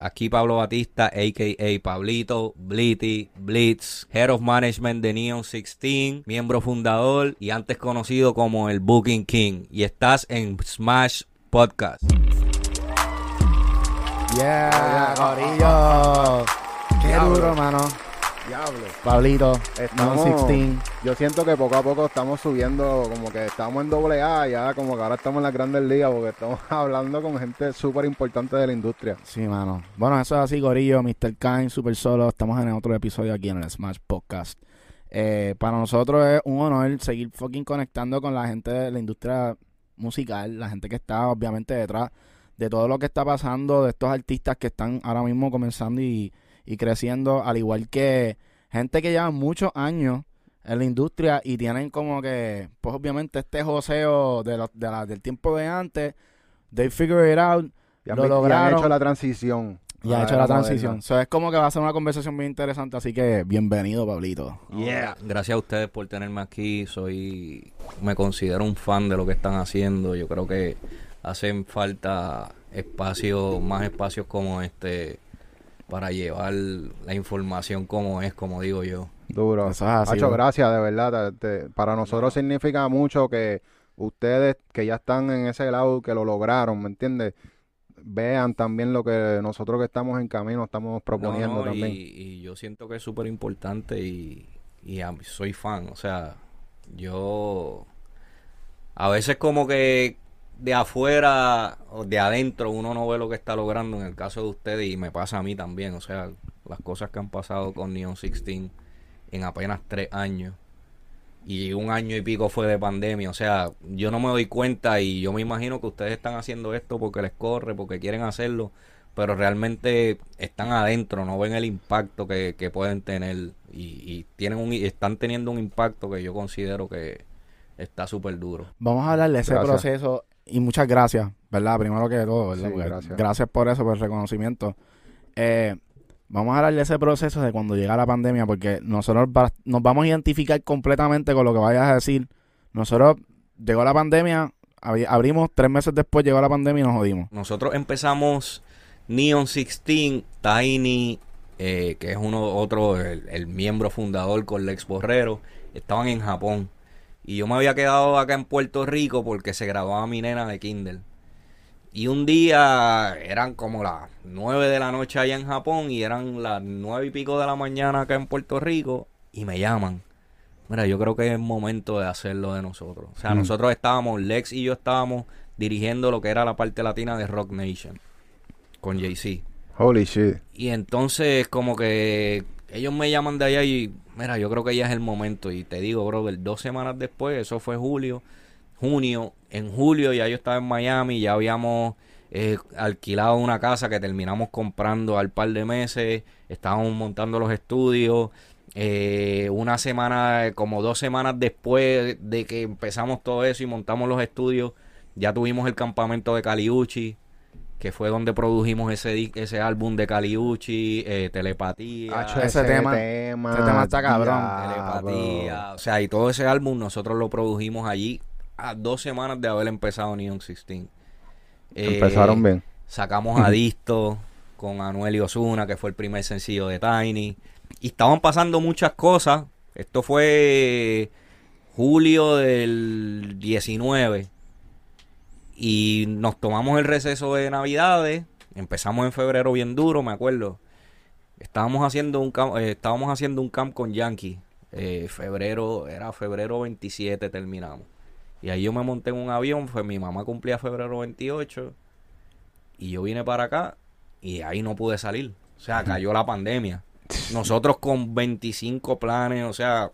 Aquí Pablo Batista, a.k.a. Pablito, Blitty, Blitz, Head of Management de Neon 16, miembro fundador y antes conocido como el Booking King. Y estás en Smash Podcast. Yeah, Corillo. Qué duro, mano. Diablo. Pablito, Estamos, Neon 16. yo siento que poco a poco estamos subiendo, como que estamos en doble A, ya como que ahora estamos en las grandes ligas, porque estamos hablando con gente súper importante de la industria. Sí, mano. Bueno, eso es así, Corillo. Mr. Kind, Super Solo. Estamos en otro episodio aquí en el Smash Podcast. Eh, para nosotros es un honor seguir fucking conectando con la gente de la industria musical, la gente que está obviamente detrás de todo lo que está pasando, de estos artistas que están ahora mismo comenzando y, y creciendo, al igual que gente que lleva muchos años en la industria y tienen como que, pues obviamente este joseo de la- del tiempo de antes, they figure it out, Y han, Lo vi- y han lograron. hecho la transición. y ha a hecho la moderna. transición. So, es como que va a ser una conversación bien interesante, así que bienvenido, Pablito. Yeah. Gracias a ustedes por tenerme aquí. Soy, me considero un fan de lo que están haciendo. Yo creo que hacen falta espacios, más espacios como este para llevar la información como es, como digo yo. Duro. Eso es así, Hacho, gracias, de verdad. te- te- para nosotros significa mucho que ustedes que ya están en ese lado, que lo lograron, ¿me entiendes? Vean también lo que nosotros que estamos en camino estamos proponiendo No, no, también. Y, y yo siento que es súper importante y, y a- soy fan. O sea, yo a veces como que de afuera o de adentro uno no ve lo que está logrando en el caso de ustedes y me pasa a mí también. O sea, las cosas que han pasado con Neon 16 en apenas tres años. Y un año y pico fue de pandemia. O sea, yo no me doy cuenta y yo me imagino que ustedes están haciendo esto porque les corre, porque quieren hacerlo pero realmente están adentro, no ven el impacto que, que pueden tener y, y tienen un, y están teniendo un impacto que yo considero que está súper duro. Vamos a hablar de ese Gracias. proceso y muchas gracias, ¿verdad? Primero que todo, ¿verdad? Sí, Porque gracias. por eso, por el reconocimiento. Eh, vamos a hablar de ese proceso de cuando llega la pandemia, porque nosotros va- nos vamos a identificar completamente con lo que vayas a decir. Nosotros, llegó la pandemia, abri- abrimos, tres meses después llegó la pandemia y nos jodimos. Nosotros empezamos Neon 16, Tiny, eh, que es uno otro, el, el miembro fundador con Lex Borrero, estaban en Japón. Y yo me había quedado acá en Puerto Rico porque se graduaba mi nena de Kindle. Y un día eran como las 9 de la noche allá en Japón y eran las nueve y pico de la mañana acá en Puerto Rico y me llaman. Mira, yo creo que es momento de hacerlo de nosotros. O sea, Mm. nosotros estábamos, Lex y yo estábamos dirigiendo lo que era la parte latina de Rock Nation con Jay-Z. Holy shit. Y entonces como que ellos me llaman de allá y mira, yo creo que ya es el momento. Y te digo, brother, dos semanas después, eso fue julio, junio, en julio ya yo estaba en Miami, ya habíamos eh, alquilado una casa que terminamos comprando al par de meses, estábamos montando los estudios. eh, una semana, como dos semanas después de que empezamos todo eso y montamos los estudios, ya tuvimos el campamento de Caliuchi, que fue donde produjimos ese, di- ese álbum de Caliuchi, eh, Telepatía. Hacho, ese tema- tema, ese tema está cabrón. Telepatía. O sea, y todo ese álbum nosotros lo produjimos allí a dos semanas de haber empezado Neon 16. Eh, Empezaron bien. Sacamos a Disto con Anuel y Osuna, que fue el primer sencillo de Tiny. Y estaban pasando muchas cosas. Esto fue julio del 19. Y nos tomamos el receso de Navidades. Empezamos en febrero bien duro, me acuerdo. Estábamos haciendo un camp, eh, estábamos haciendo un camp con Yankee. Eh, febrero, era febrero 27 terminamos. Y ahí yo me monté en un avión, fue mi mamá cumplía febrero 28 y yo vine para acá y ahí no pude salir. O sea, cayó la pandemia. Nosotros con 25 planes, o sea,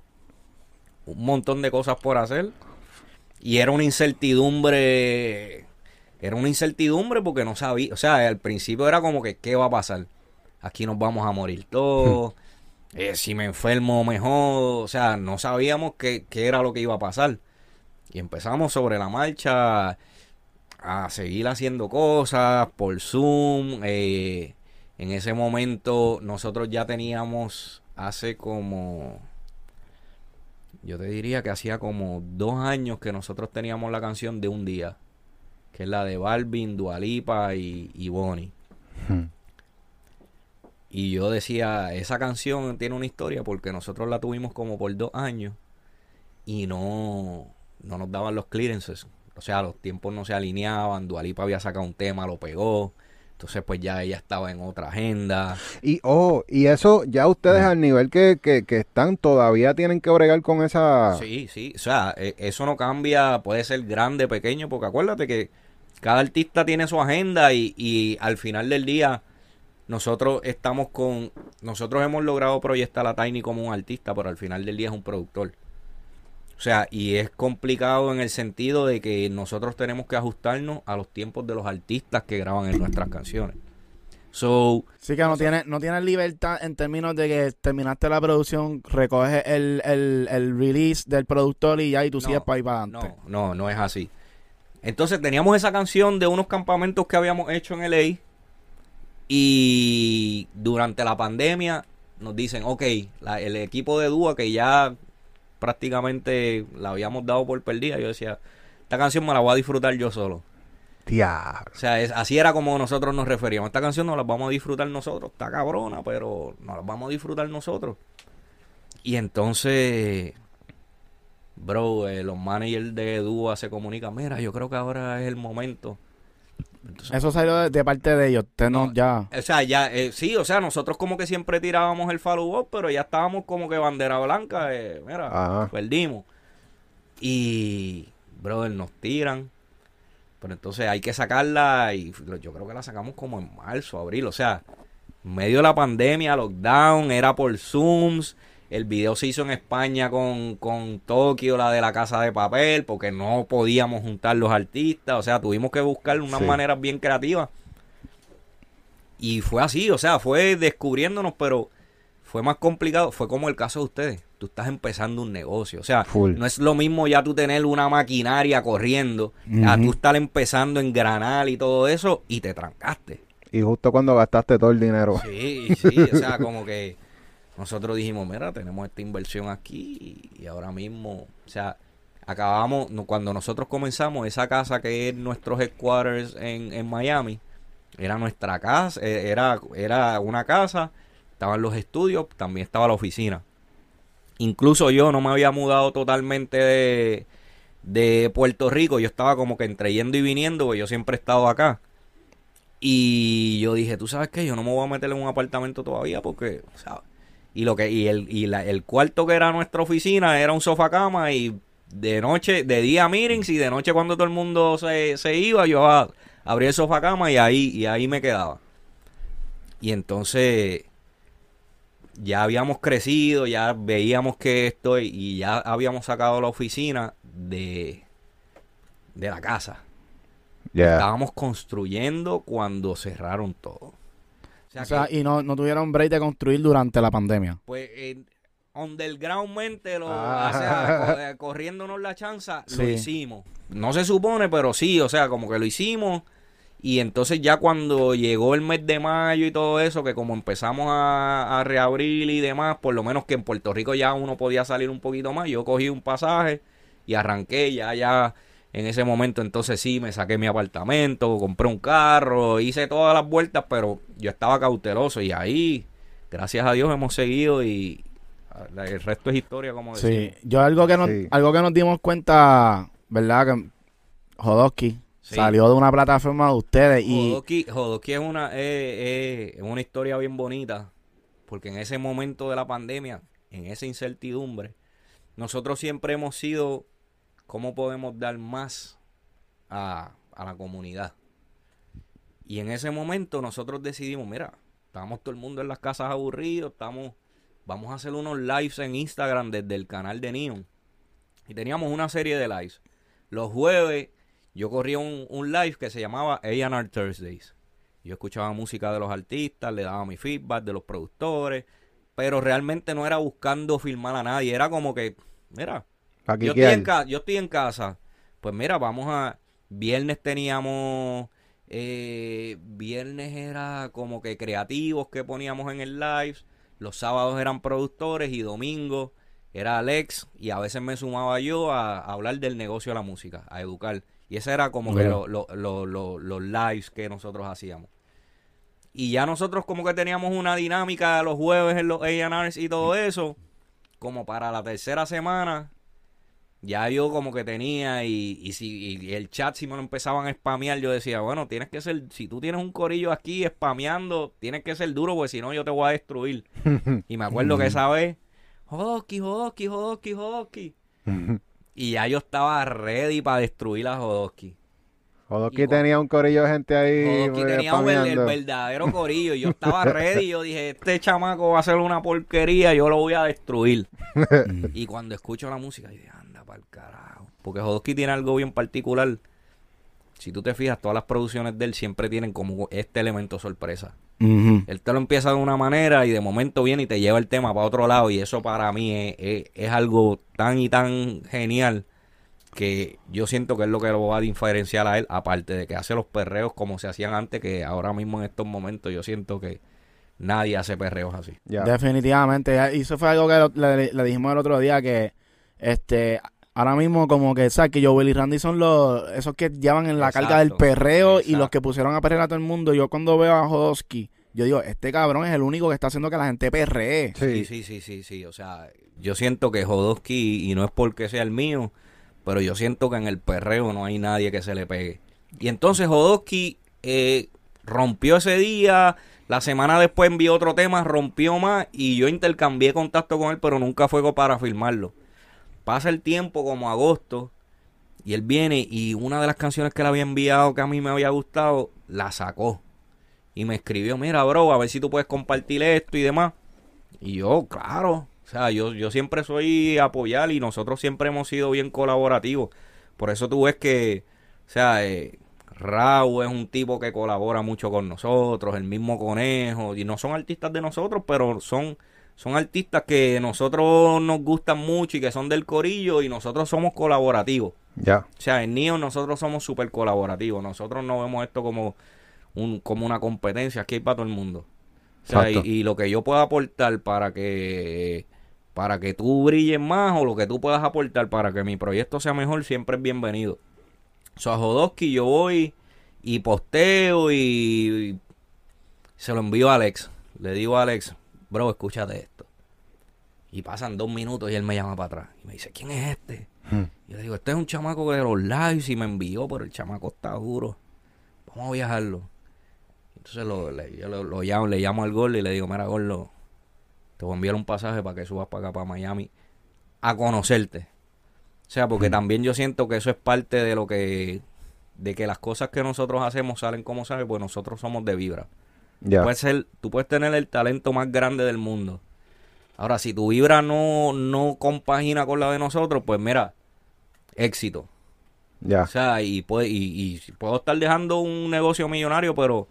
un montón de cosas por hacer. Y era una incertidumbre, era una incertidumbre porque no sabía, o sea, al principio era como que, ¿qué va a pasar? Aquí nos vamos a morir todos. Eh, si me enfermo mejor, o sea, no sabíamos qué, qué era lo que iba a pasar. Y empezamos sobre la marcha a seguir haciendo cosas por Zoom. eh, en ese momento nosotros ya teníamos hace como, yo te diría que hacía como dos años que nosotros teníamos la canción de un día, que es la de Balvin, Dualipa y, y Bonnie. Hmm. Y yo decía, esa canción tiene una historia porque nosotros la tuvimos como por dos años y no, no nos daban los clearances. O sea, los tiempos no se alineaban. Dualipa había sacado un tema, lo pegó. Entonces, pues ya ella estaba en otra agenda. Y, oh, y eso, ya ustedes al nivel que, que, que están, todavía tienen que bregar con esa... Sí, sí. O sea, e- eso no cambia, puede ser grande, pequeño, porque acuérdate que cada artista tiene su agenda y, y al final del día nosotros estamos con... Nosotros hemos logrado proyectar a Tiny como un artista, pero al final del día es un productor. O sea, y es complicado en el sentido de que nosotros tenemos que ajustarnos a los tiempos de los artistas que graban en nuestras canciones. So, Sí que no tienes no tienes libertad en términos de que terminaste la producción, recoges el, el, el release del productor y ya y tú No, sigues para ahí para adelante. No, no, no es así. Entonces teníamos esa canción de unos campamentos que habíamos hecho en LA y durante la pandemia nos dicen, ok, la- el equipo de Dúa que ya prácticamente la habíamos dado por perdida, yo decía, esta canción me la voy a disfrutar yo solo. Diablo. O sea, es- así era como nosotros nos referíamos. Esta canción no la vamos a disfrutar nosotros. Está cabrona, pero no la vamos a disfrutar nosotros. Y entonces, bro, eh, los managers de Dúa se comunican. Mira, yo creo que ahora es el momento. Entonces, Eso salió de, de parte de ellos. Usted no, No, ya. o sea, ya, eh, sí, o sea, nosotros como que siempre tirábamos el follow up, pero ya estábamos como que bandera blanca. eh, mira, Ajá. perdimos. Y, brother, nos tiran. Pero entonces hay que sacarla y yo creo que la sacamos como en marzo, abril. O sea, en medio de la pandemia, lockdown, era por Zooms. El video se hizo en España con, con Tokio, la de la casa de papel, porque no podíamos juntar los artistas. O sea, tuvimos que buscar unas Sí. maneras bien creativas. Y fue así, o sea, fue descubriéndonos, pero fue más complicado. Fue como el caso de ustedes. Tú estás empezando un negocio. O sea, Full. no es lo mismo ya tú tener una maquinaria corriendo, a tú estar empezando en granal y todo eso, y te trancaste. Y justo cuando gastaste todo el dinero. Sí, sí, o sea, como que nosotros dijimos, mira, tenemos esta inversión aquí y ahora mismo, o sea, acabamos, cuando nosotros comenzamos, esa casa que es nuestro headquarters en, en Miami, era nuestra casa, eh, era, era una casa, estaban los estudios, también estaba la oficina. Incluso yo no me había mudado totalmente de, de Puerto Rico, yo estaba como que entre yendo y viniendo, porque yo siempre he estado acá. Y yo dije, tú sabes qué, yo no me voy a meter en un apartamento todavía porque, o sea, y lo que y el y la- el cuarto que era nuestra oficina era un sofá cama y de noche, de día meetings y de noche cuando todo el mundo se, se iba, yo a, abría el sofá cama y ahí y ahí me quedaba. Y entonces ya habíamos crecido, ya veíamos que esto y ya habíamos sacado la oficina de de la casa. Estábamos construyendo cuando cerraron todo. O sea, O sea, que, y no, no tuvieron break de construir durante la pandemia. pues, eh, undergroundmente, lo, Ah. o sea, co- eh, corriéndonos la chanza, lo hicimos. No se supone, pero sí, o sea, como que lo hicimos. Y entonces ya cuando llegó el mes de mayo y todo eso, que como empezamos a, a reabrir y demás, por lo menos que en Puerto Rico ya uno podía salir un poquito más, yo cogí un pasaje y arranqué ya, ya en ese momento entonces sí, me saqué mi apartamento, compré un carro, hice todas las vueltas, pero yo estaba cauteloso y ahí, gracias a Dios, hemos seguido y el resto es historia, como Sí, decimos. yo algo que nos, Sí. algo que nos dimos cuenta, ¿verdad? Que Jodosky Sí. salió de una plataforma de ustedes y Jodoki es una, eh, eh, es una historia bien bonita, porque en ese momento de la pandemia, en esa incertidumbre, nosotros siempre hemos sido cómo podemos dar más a, a la comunidad. Y en ese momento nosotros decidimos, mira, estamos todo el mundo en las casas aburridos, estamos, vamos a hacer unos lives en Instagram desde el canal de Neon. Y teníamos una serie de lives. Los jueves yo corría un, un live que se llamaba A&R Thursdays. Yo escuchaba música de los artistas, le daba mi feedback de los productores, pero realmente no era buscando filmar a nadie, era como que, mira, Aquí yo estoy, en ca- yo estoy en casa. Pues mira, vamos a. Viernes teníamos. eh, viernes era como que creativos que poníamos en el live. Los sábados eran productores y domingo era Alex. Y a veces me sumaba yo a, a hablar del negocio de la música, a educar. Y ese era como que Bueno. lo- lo- lo- los lives que nosotros hacíamos. Y ya nosotros como que teníamos una dinámica los jueves en los A&Rs y todo eso. Como para la tercera semana, ya yo como que tenía y, y si y el chat si me lo empezaban a spamear, yo decía, bueno, tienes que ser, si tú tienes un corillo aquí spameando, tienes que ser duro porque si no yo te voy a destruir. y me acuerdo que esa vez, Jodoski, Jodoski, Jodoski, Jodoski. y ya yo estaba ready para destruir a Jodoski. Jodoski Y con- tenía un corillo de gente ahí Jodoski eh, tenía un el verdadero corillo. y Yo estaba ready. Yo dije, este chamaco va a hacer una porquería. Yo lo voy a destruir. y cuando escucho la música, yo dije, para el carajo. Porque Jodosky tiene algo bien particular. Si tú te fijas, todas las producciones de él siempre tienen como este elemento sorpresa. Él te lo empieza de una manera y de momento viene y te lleva el tema para otro lado. Y eso para mí es, es- es algo tan y tan genial que yo siento que es lo que lo va a diferenciar a él. Aparte de que hace los perreos como se hacían antes, que ahora mismo en estos momentos yo siento que nadie hace perreos así. Definitivamente. Y eso fue algo que lo- le, le dijimos el otro día que este ahora mismo como que sabes que Joel y Randy son los esos que llevan en la carga del Exacto, perreo y exacto. los que pusieron a perrear a todo el mundo. Yo cuando veo a Jodosky, yo digo, este cabrón es el único que está haciendo que la gente perree. Sí, Sí, sí, sí, sí, sí. O sea, yo siento que Jodosky, y no es porque sea el mío, pero yo siento que en el perreo no hay nadie que se le pegue. Y entonces Jodosky eh, rompió ese día, la semana después envió otro tema, rompió más, y yo intercambié contacto con él, pero nunca fue para filmarlo. Pasa el tiempo como agosto, y él viene, y una de las canciones que le había enviado que a mí me había gustado, la sacó. Y me escribió, mira, bro, a ver si tú puedes compartir esto y demás. Y yo, claro, o sea, yo, yo siempre soy apoyar y nosotros siempre hemos sido bien colaborativos. Por eso tú ves que, o sea, eh, Raúl es un tipo que colabora mucho con nosotros, el mismo Conejo, y no son artistas de nosotros, pero son, son artistas que nosotros nos gustan mucho y que son del corillo y nosotros somos colaborativos. ya. O sea, en NIO nosotros somos súper colaborativos. Nosotros no vemos esto como, un, como una competencia. Aquí hay para todo el mundo. O sea, y, lo que yo pueda aportar para que para que tú brilles más o lo que tú puedas aportar para que mi proyecto sea mejor siempre es bienvenido. O sea, a Jodosky yo voy y posteo y, y se lo envío a Alex. Le digo a Alex, bro, escúchate esto. Y pasan dos minutos y él me llama para atrás. Y me dice, ¿quién es este? Hmm. Y yo le digo, este es un chamaco de los lives y me envió, pero el chamaco está duro. Vamos a viajarlo. Entonces lo, le, yo lo, lo llamo, le llamo al Gordo y le digo, mira Gordo, te voy a enviar un pasaje para que subas para acá, para Miami, a conocerte. O sea, porque también yo siento que eso es parte de lo que, de que las cosas que nosotros hacemos salen como salen, pues nosotros somos de vibra. Puedes ser, tú puedes tener el talento más grande del mundo. Ahora, si tu vibra no, no compagina con la de nosotros, pues mira, éxito. ya. O sea, y, puede, y, y puedo estar dejando un negocio millonario, pero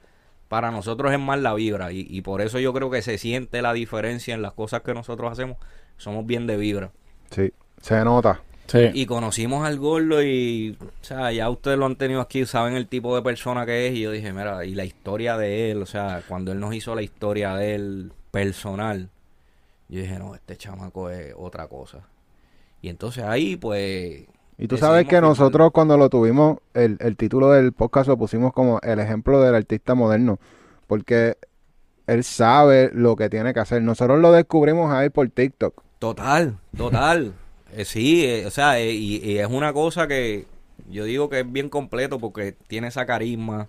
para nosotros es más la vibra. Y, y por eso yo creo que se siente la diferencia en las cosas que nosotros hacemos. Somos bien de vibra. Sí. Se nota. Sí. Y conocimos al gordo y, o sea, ya ustedes lo han tenido aquí, saben el tipo de persona que es. Y yo dije, mira, y la historia de él, o sea, cuando él nos hizo la historia de él personal, yo dije, no, este chamaco es otra cosa. Y entonces ahí, pues. Y tú sabes que nosotros cuando lo tuvimos, el, el título del podcast lo pusimos como el ejemplo del artista moderno, porque él sabe lo que tiene que hacer. Nosotros lo descubrimos a él por TikTok. Total, total. Eh, sí, eh, o sea, eh, y, y es una cosa que yo digo que es bien completo porque tiene esa carisma.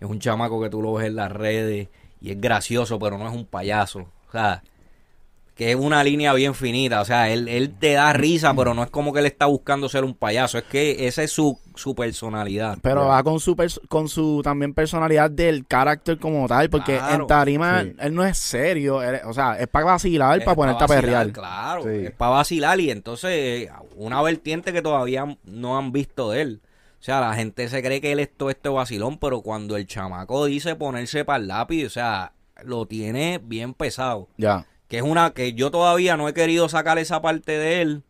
Es un chamaco que tú lo ves en las redes y es gracioso, pero no es un payaso. O sea, que es una línea bien finita. O sea, él, él te da risa, pero no es como que él está buscando ser un payaso. Es que esa es su, su personalidad. Pero va con su con su también personalidad del carácter como tal, porque Claro, en tarima sí. él no es serio, él- o sea, es para vacilar, Es para ponerte a vacilar, perrear. Claro, Sí. es para vacilar y entonces una vertiente que todavía no han visto de él. O sea, la gente se cree que él es todo este vacilón, pero cuando el chamaco dice ponerse para el lápiz, o sea, lo tiene bien pesado. Ya. Que es una que yo todavía no he querido sacar esa parte de él,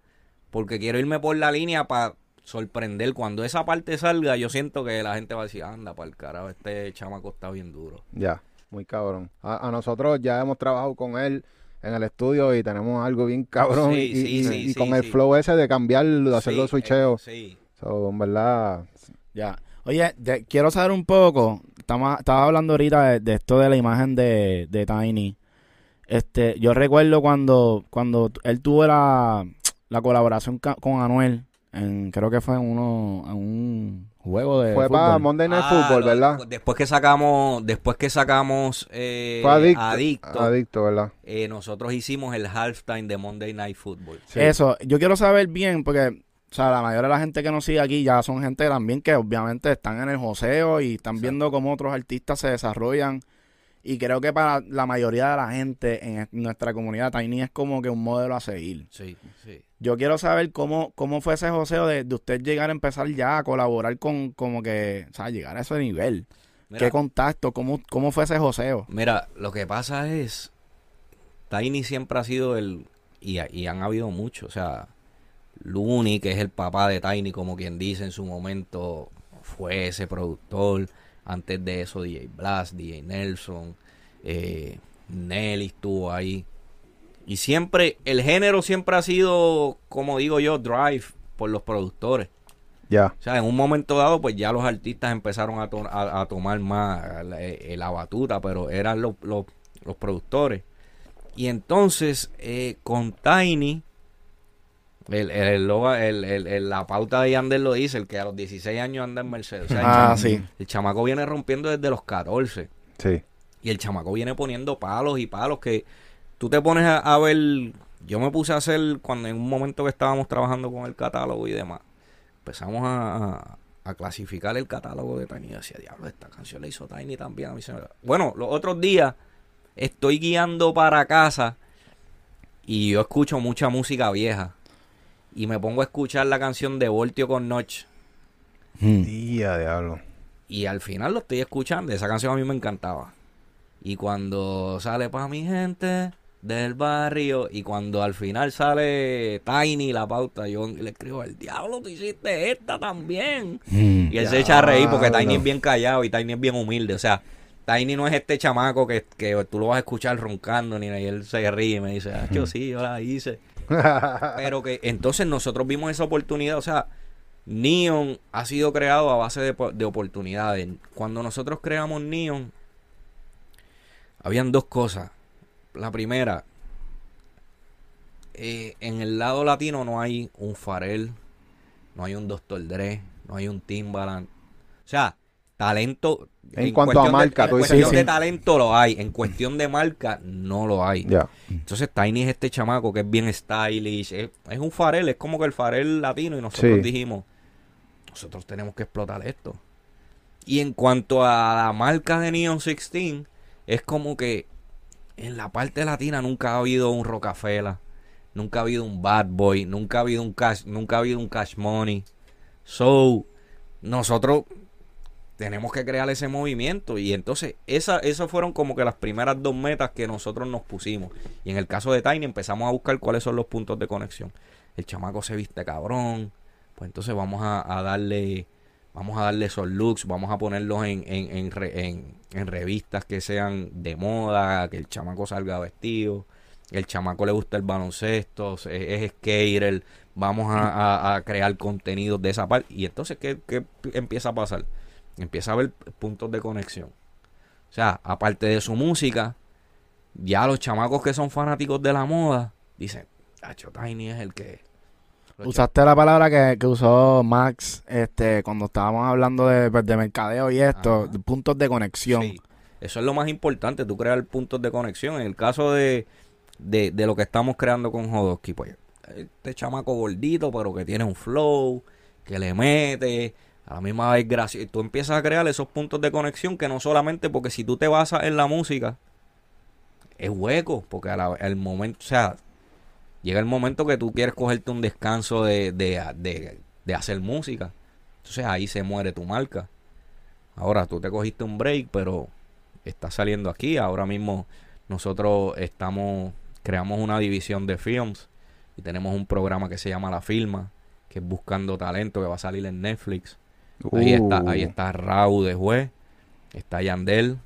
porque quiero irme por la línea para sorprender. Cuando esa parte salga, yo siento que la gente va a decir, anda, para el carajo, este chamaco está bien duro. Ya, muy cabrón. A, a nosotros ya hemos trabajado con él en el estudio y tenemos algo bien cabrón. Sí, y, sí, y- sí, y sí, con el sí. flow ese de cambiarlo, de hacerlo Sí, switcheo. eh, sí. So, en verdad, Ya. Oye, de- quiero saber un poco estaba hablando ahorita de, de esto de la imagen de, de Tiny. Este, yo recuerdo cuando, cuando él tuvo la, la colaboración con Anuel, en, creo que fue en uno, en un juego de Fue para. Monday Night Ah, Football, ¿verdad? Después que sacamos, después que sacamos eh, Fue adicto. Adicto, Adicto, ¿verdad? eh, nosotros hicimos el halftime de Monday Night Football. Sí. Eso, yo quiero saber bien, porque, o sea, la mayoría de la gente que nos sigue aquí ya son gente también que obviamente están en el joseo y están viendo cómo otros artistas se desarrollan. Y creo que para la mayoría de la gente en es- nuestra comunidad, Tiny es como que un modelo a seguir. Sí, sí. Yo quiero saber cómo, cómo fue ese joseo de, de usted llegar a empezar ya a colaborar con, como que, o sea, llegar a ese nivel. Mira, ¿Qué contacto? ¿Cómo, ¿Cómo fue ese joseo? mira, lo que pasa es, Tiny siempre ha sido el, y, y han habido muchos, o sea, Looney, que es el papá de Tiny, como quien dice en su momento, fue ese productor. Antes de eso, DJ Blast, DJ Nelson, eh, Nelly estuvo ahí. Y siempre, el género siempre ha sido, como digo yo, drive por los productores. Ya. O sea, en un momento dado, pues ya los artistas empezaron a, to- a- a tomar más la, eh, la batuta, pero eran los, los, los productores. Y entonces, eh, con Tiny, el, el, el el- el- el- la pauta de Yandel lo dice, el que a los 16 años anda en Mercedes. O sea, el, Ah, chama- sí. el chamaco viene rompiendo desde los 14. Sí. Y el chamaco viene poniendo palos y palos que tú te pones a, a ver. Yo me puse a hacer cuando en un momento que estábamos trabajando con el catálogo y demás. Empezamos a, a- clasificar el catálogo de Tiny. Yo decía, diablo, esta canción la hizo Tiny también. A mí se me- Bueno, los otros días estoy guiando para casa y yo escucho mucha música vieja. Y me pongo a escuchar la canción de Voltio con Notch. Hmm. Día, diablo. Y al final lo estoy escuchando. Esa canción a mí me encantaba. Y cuando sale para mi gente del barrio. Y cuando al final sale Tiny la pauta, yo le escribo: El diablo, tú hiciste esta también. Hmm. Y él se echa a reír porque. Tiny es bien callado y Tiny es bien humilde. O sea, Tiny no es este chamaco que, que tú lo vas a escuchar roncando ni. Y él se ríe y me dice: Ah, yo sí, yo la hice. Pero que entonces nosotros vimos esa oportunidad, o sea, Neon ha sido creado a base de, de oportunidades. Cuando nosotros creamos Neon, habían dos cosas. La primera, eh, en el lado latino no hay un Farel, no hay un Dr. Dre, no hay un Timbaland. O sea, talento. En cuanto a cuestión de- marca, en cuestión Sí, de sí. talento lo hay. En cuestión de marca, no lo hay. Entonces Tiny es este chamaco que es bien stylish, es, es un farel, es como que el farel latino y nosotros Sí. dijimos, nosotros tenemos que explotar esto. Y en cuanto a la marca de Neon 16, es como que en la parte latina nunca ha habido un Rockefeller, nunca ha habido un Bad Boy, nunca ha habido un Cash, nunca ha habido un Cash Money. So, nosotros tenemos que crear ese movimiento. Y entonces esa, esas fueron como que las primeras dos metas que nosotros nos pusimos. Y en el caso de Tiny empezamos a buscar cuáles son los puntos de conexión. El chamaco se viste cabrón. Pues entonces vamos a, darle vamos a darle esos looks vamos a ponerlos en, en, en, re- en- en revistas que sean de moda que el chamaco salga vestido. El chamaco le gusta el baloncesto es, es skater. Vamos a crear contenidos de esa parte y entonces ¿qué, qué empieza a pasar? Empieza a haber puntos de conexión. O sea, aparte de su música, ya los chamacos que son fanáticos de la moda dicen, Tacho Tiny es el que. Los Usaste la palabra que, que usó Max este cuando estábamos hablando de, pues, de mercadeo y esto, Ajá. puntos de conexión. Sí, eso es lo más importante, tú crear puntos de conexión. En el caso de, de, de lo que estamos creando con Jodosky, pues este chamaco gordito, pero que tiene un flow, que le mete, a la misma vez gracioso. Tú empiezas a crear esos puntos de conexión que no solamente porque si tú te basas en la música, es hueco, porque al momento, o sea, llega el momento que tú quieres cogerte un descanso de, de, de, de hacer música. Entonces ahí se muere tu marca. Ahora tú te cogiste un break, pero está saliendo aquí. Ahora mismo nosotros estamos, creamos una división de films y tenemos un programa que se llama La Filma, que es Buscando Talento, que va a salir en Netflix. Ahí está, ahí Uh, está Raúl de juez, está Yandel,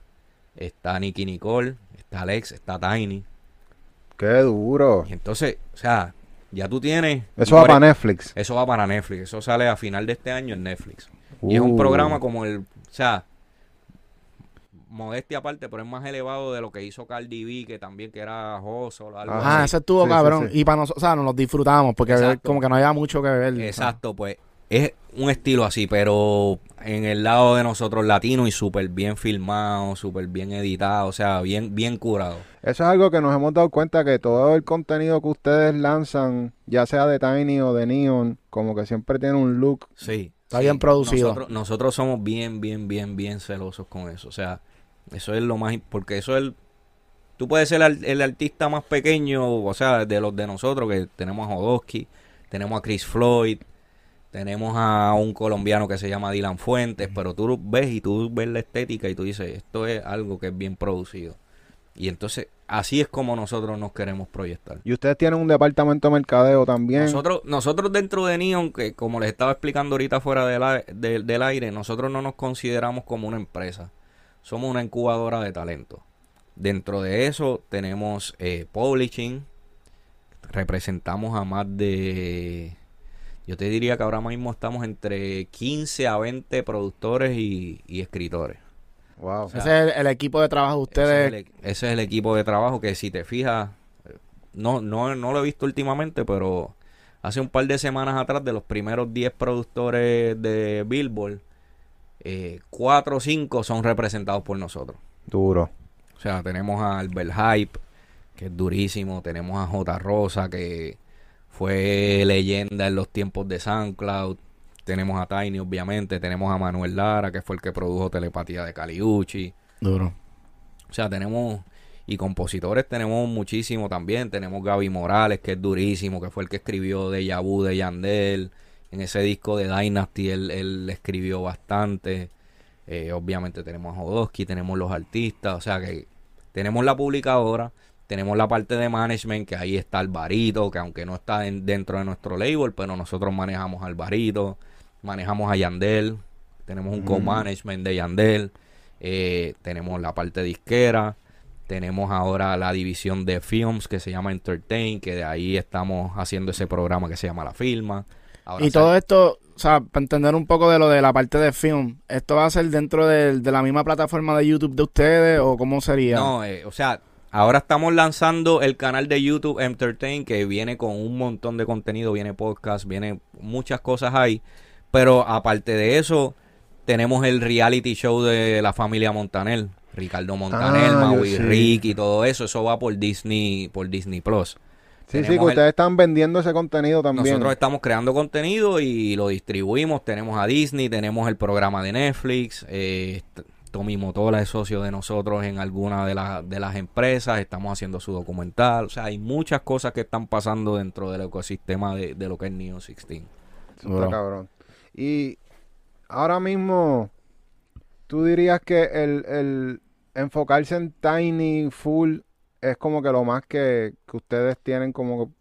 está Nicky Nicole, está Alex, está Tiny. Qué duro. Y entonces, o sea, ya tú tienes. Eso va para Netflix. Eso va para Netflix. Eso sale a final de este año en Netflix. Y es un Uh, programa como el. O sea, modestia aparte, pero es más elevado de lo que hizo Cardi B, que también que era Joso. algo Ajá, Ah, así. ese estuvo Sí, cabrón. sí. Y para nosotros, o sea, nos los disfrutamos porque Exacto. como que no había mucho que ver. Exacto, pues es un estilo así, pero en el lado de nosotros latino y súper bien filmado, súper bien editado, o sea, bien, bien curado. Eso es algo que nos hemos dado cuenta que todo el contenido que ustedes lanzan, ya sea de Tiny o de Neon, como que siempre tiene un look. Sí. Está sí. bien producido. Nosotros, nosotros somos bien, bien, bien, bien celosos con eso. O sea, eso es lo más... Porque eso es... el- Tú puedes ser el, el artista más pequeño, o sea, de los de nosotros, que tenemos a Jodosky, tenemos a Chris Floyd, tenemos a un colombiano que se llama Dylan Fuentes, pero tú ves y tú ves la estética y tú dices, esto es algo que es bien producido. Y entonces, así es como nosotros nos queremos proyectar. Y ustedes tienen un departamento de mercadeo también. Nosotros, nosotros dentro de Neon, que como les estaba explicando ahorita fuera del, ai- del- del aire, nosotros no nos consideramos como una empresa. Somos una incubadora de talento. Dentro de eso tenemos eh, publishing. Representamos a más de... Yo te diría que ahora mismo estamos entre 15 a 20 productores y, y escritores. Wow. sea, Ese es el, el equipo de trabajo de Ese ustedes. es, el, e- ese es el equipo de trabajo que si te fijas, eh, no, no, no lo he visto últimamente, pero hace un par de semanas atrás de los primeros 10 productores de Billboard, eh, 4 o 5 son representados por nosotros. Duro. O sea, tenemos a Albert Hype, que es durísimo, tenemos a J. Rosa, que fue leyenda en los tiempos de SoundCloud, tenemos a Tiny, obviamente, tenemos a Manuel Lara, que fue el que produjo Telepatía de Caliucci. Duro. O sea, tenemos y compositores tenemos muchísimo también. Tenemos Gaby Morales, que es durísimo, que fue el que escribió de Yabu de Yandel. En ese disco de Dynasty él, él escribió bastante. Eh, obviamente tenemos a Jodosky, tenemos los artistas. O sea que tenemos la publicadora, tenemos la parte de management, que ahí está Alvarito, que aunque no está en- dentro de nuestro label, pero nosotros manejamos a Alvarito, manejamos a Yandel, tenemos un Mm. co-management de Yandel, eh, tenemos la parte disquera, tenemos ahora la división de films que se llama Entertain, que de ahí estamos haciendo ese programa que se llama La Filma. Ahora Y sale- todo esto, o sea, para entender un poco de lo de la parte de film, ¿esto va a ser dentro del- de, la misma plataforma de YouTube de ustedes o cómo sería? No, eh, o sea, ahora estamos lanzando el canal de YouTube Entertain que viene con un montón de contenido, viene podcast, viene muchas cosas ahí, pero aparte de eso, tenemos el reality show de la familia Montaner, Ricardo Montaner, Ah, Maui sí. Rick y todo eso, eso va por Disney, por Disney Plus. Sí, sí, que el- ustedes están vendiendo ese contenido también. Nosotros estamos creando contenido y lo distribuimos. Tenemos a Disney, tenemos el programa de Netflix. Eh, Tommy Motola es socio de nosotros en alguna de, las de las empresas. Estamos haciendo su documental. O sea, hay muchas cosas que están pasando dentro del ecosistema de, de lo que es Neo 16. Eso está cabrón. Y ahora mismo, tú dirías que el, el enfocarse en Tiny Full es como que lo más que, que ustedes tienen como,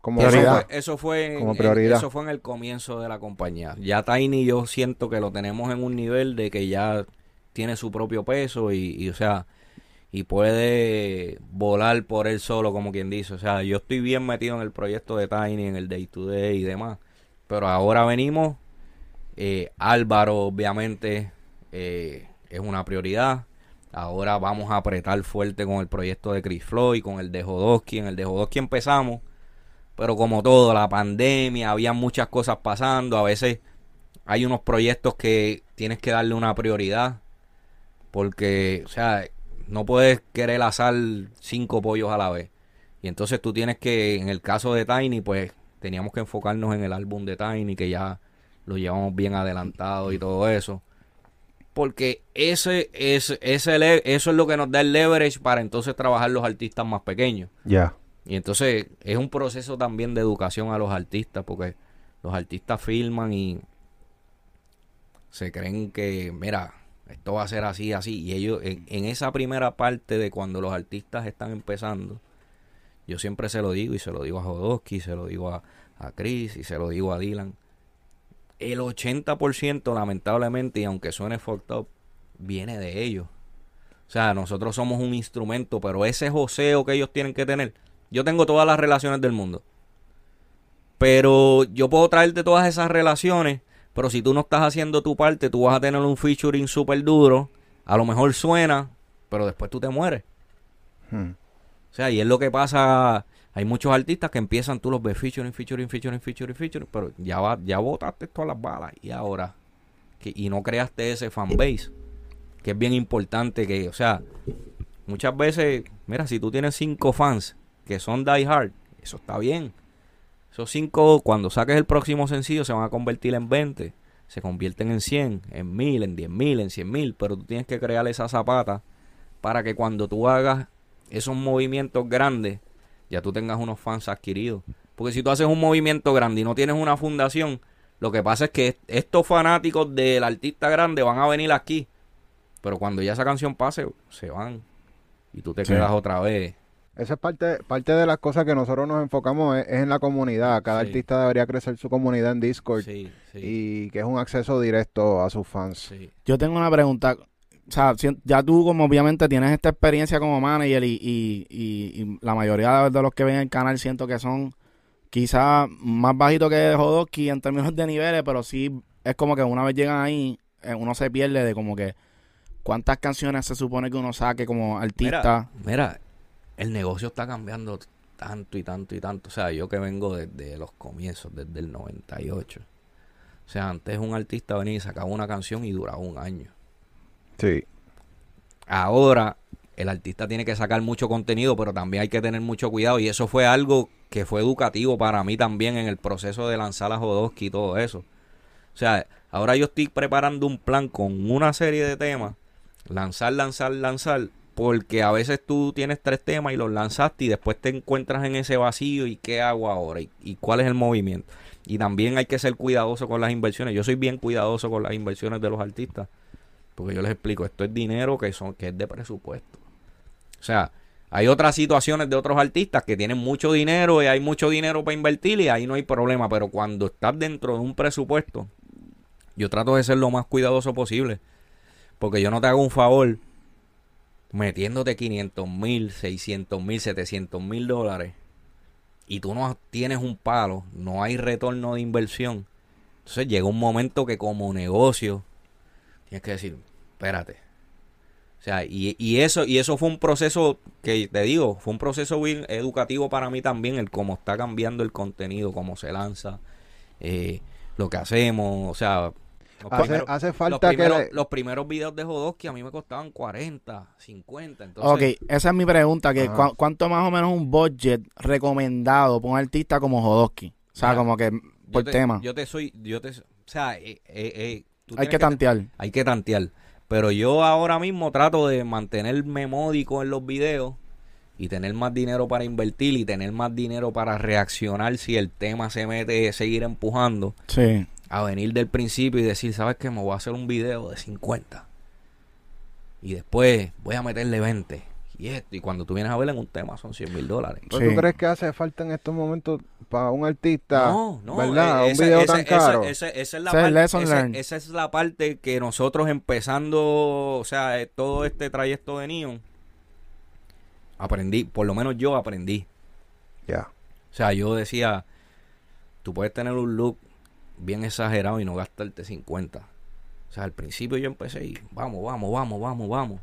como Eso Prioridad. fue, eso fue en, Como en- prioridad. eso fue en el comienzo de la compañía. Ya Tiny yo siento que lo tenemos en un nivel de que ya tiene su propio peso y, o sea, y puede volar por él solo, como quien dice. O sea, yo estoy bien metido en el proyecto de Tiny, en el Day to Day y demás. Pero ahora venimos, eh, Álvaro obviamente eh, es una prioridad. Ahora vamos a apretar fuerte con el proyecto de Chris Floyd, con el de Jodosky. En el de Jodosky empezamos, pero como todo, la pandemia, había muchas cosas pasando. A veces hay unos proyectos que tienes que darle una prioridad. Porque, o sea, no puedes querer asar cinco pollos a la vez. Y entonces tú tienes que, en el caso de Tiny, pues teníamos que enfocarnos en el álbum de Tiny, que ya lo llevamos bien adelantado y todo eso. Porque ese, ese, ese eso es lo que nos da el leverage para entonces trabajar los artistas más pequeños. Ya. Y entonces es un proceso también de educación a los artistas, porque los artistas filman y se creen que, mira, esto va a ser así, así. Y ellos, en, esa primera parte de cuando los artistas están empezando, yo siempre se lo digo y se lo digo a Jodosky, se lo digo a, a Chris y se lo digo a Dylan. El 80% lamentablemente, y aunque suene fucked up, viene de ellos. O sea, nosotros somos un instrumento, pero ese joseo que ellos tienen que tener, yo tengo todas las relaciones del mundo. Pero yo puedo traerte todas esas relaciones, pero si tú no estás haciendo tu parte, tú vas a tener un featuring súper duro a lo mejor suena, pero después tú te mueres. Hmm. O sea, y es lo que pasa. Hay muchos artistas que empiezan, tú los ves featuring, featuring, featuring, featuring, featuring, pero ya va, ya botaste todas las balas y ahora que, y no creaste ese fanbase, que es bien importante que, o sea, muchas veces, mira, si tú tienes cinco fans que son die hard, eso está bien. Esos cinco, cuando saques el próximo sencillo, se van a convertir en 20, se convierten en 100, en 1000, en 10 mil, en 100 mil, pero tú tienes que crear esa zapata para que cuando tú hagas esos movimientos grandes, ya tú tengas unos fans adquiridos. Porque si tú haces un movimiento grande y no tienes una fundación, lo que pasa es que est- estos fanáticos del artista grande van a venir aquí. Pero cuando ya esa canción pase, se van. Y tú te Sí. quedas otra vez. Esa es parte, parte de las cosas que nosotros nos enfocamos es, es en la comunidad. Cada Sí. artista debería crecer su comunidad en Discord Sí, sí, y que es un acceso directo a sus fans. sí. Yo tengo una pregunta. O sea, si- ya tú como obviamente tienes esta experiencia como manager y, y, y- y la mayoría de los que ven el canal siento que son quizás más bajitos que Jodosky en términos de niveles, pero sí es como que una vez llegan ahí, eh, uno se pierde de como que cuántas canciones se supone que uno saque como artista. Mira, mira, el negocio está cambiando tanto y tanto y tanto. O sea, yo que vengo desde los comienzos, desde el 98. O sea, antes un artista venía y sacaba una canción y duraba un año. Sí. Ahora el artista tiene que sacar mucho contenido, pero también hay que tener mucho cuidado. Y eso fue algo que fue educativo para mí también en el proceso de lanzar a Jodosky y todo eso. O sea, ahora yo estoy preparando un plan con una serie de temas. Lanzar, lanzar, lanzar. Porque a veces tú tienes tres temas y los lanzaste y después te encuentras en ese vacío y qué hago ahora y, y cuál es el movimiento. Y también hay que ser cuidadoso con las inversiones. Yo soy bien cuidadoso con las inversiones de los artistas. Porque yo les explico, esto es dinero que son que es de presupuesto. O sea, hay otras situaciones de otros artistas que tienen mucho dinero y hay mucho dinero para invertir y ahí no hay problema. Pero cuando estás dentro de un presupuesto, yo trato de ser lo más cuidadoso posible. Porque yo no te hago un favor metiéndote 500 mil, 600 mil, 700 mil dólares y tú no tienes un palo, no hay retorno de inversión. Entonces llega un momento que como negocio tienes que decir, espérate. O sea, y, y eso y eso fue un proceso que te digo, fue un proceso bien educativo para mí también, el cómo está cambiando el contenido, cómo se lanza, eh, lo que hacemos, o sea... los Hace, primeros- hace los falta que primeros, le- los primeros videos de Jodosky a mí me costaban 40, 50. ok, Entonces, esa es mi pregunta, que ¿cuánto más o menos un budget recomendado para un artista como Jodosky? O sea, Mira, como que yo por te- tema. Yo te soy, yo te, o sea, eh, eh, eh, tú Hay tienes que tantear. hay que tantear. Pero yo ahora mismo trato de mantenerme módico en los videos y tener más dinero para invertir y tener más dinero para reaccionar si el tema se mete, seguir empujando Sí. A venir del principio y decir, ¿sabes qué? Me voy a hacer un video de 50. Y después voy a meterle 20. Y esto. Y cuando tú vienes a ver en un tema son 100 mil dólares. ¿Pero Sí. ¿Tú crees que hace falta en estos momentos para un artista? No, no, ¿Verdad? eh, un esa- video esa- tan caro. esa- esa es la Ese es el parte- lesson esa- learned. esa es la parte que nosotros empezando, o sea, eh, todo este trayecto de Neon, aprendí, por lo menos yo aprendí. Ya. O sea, yo decía, tú puedes tener un look bien exagerado y no gastarte 50. O sea, al principio yo empecé y vamos, vamos, vamos, vamos, vamos.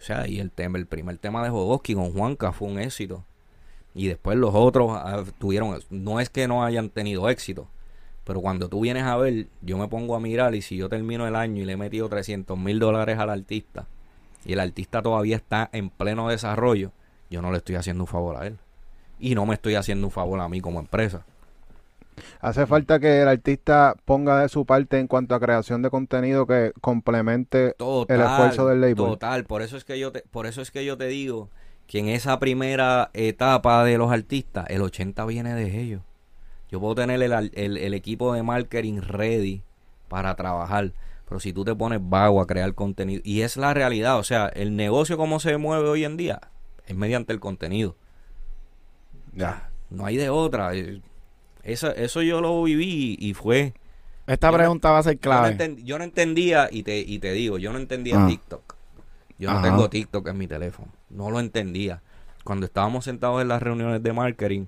O sea, y el tema, el primer tema de Jodosky con Juanca fue un éxito. Y después los otros ah, tuvieron, no es que no hayan tenido éxito, pero cuando tú vienes a ver, yo me pongo a mirar y si yo termino el año y le he metido 300 mil dólares al artista y el artista todavía está en pleno desarrollo, yo no le estoy haciendo un favor a él. Y no me estoy haciendo un favor a mí como empresa. Hace falta que el artista ponga de su parte en cuanto a creación de contenido que complemente Total, el esfuerzo del label. Total, por eso es que yo te, por eso es que yo te digo que en esa primera etapa de los artistas, el 80 viene de ellos. Yo puedo tener el, el- el equipo de marketing ready para trabajar, pero si tú te pones vago a crear contenido, y es la realidad, o sea, el negocio como se mueve hoy en día es mediante el contenido. Ya. No hay de otra. Eso, eso yo lo viví y fue... Esta no- pregunta va a ser Yo no, clave. yo no entendía, y te, y te digo, yo no entendía Ah. TikTok. Yo no Ajá. tengo TikTok en mi teléfono. No lo entendía. Cuando estábamos sentados en las reuniones de marketing,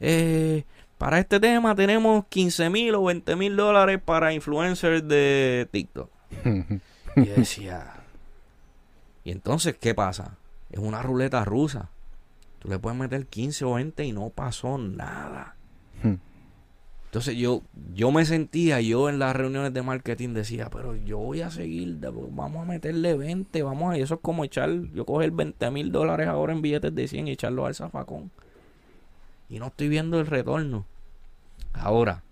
eh, para este tema tenemos 15 mil o 20 mil dólares para influencers de TikTok. Y decía, Y entonces, ¿qué pasa? Es una ruleta rusa. Tú le puedes meter 15 o 20 y no pasó nada. Entonces yo, yo me sentía, yo en las reuniones de marketing decía, pero yo voy a seguir, vamos a meterle 20, vamos a, eso es como echar, yo coger 20 mil dólares ahora en billetes de 100 y echarlo al zafacón. Y no estoy viendo el retorno. Ahora,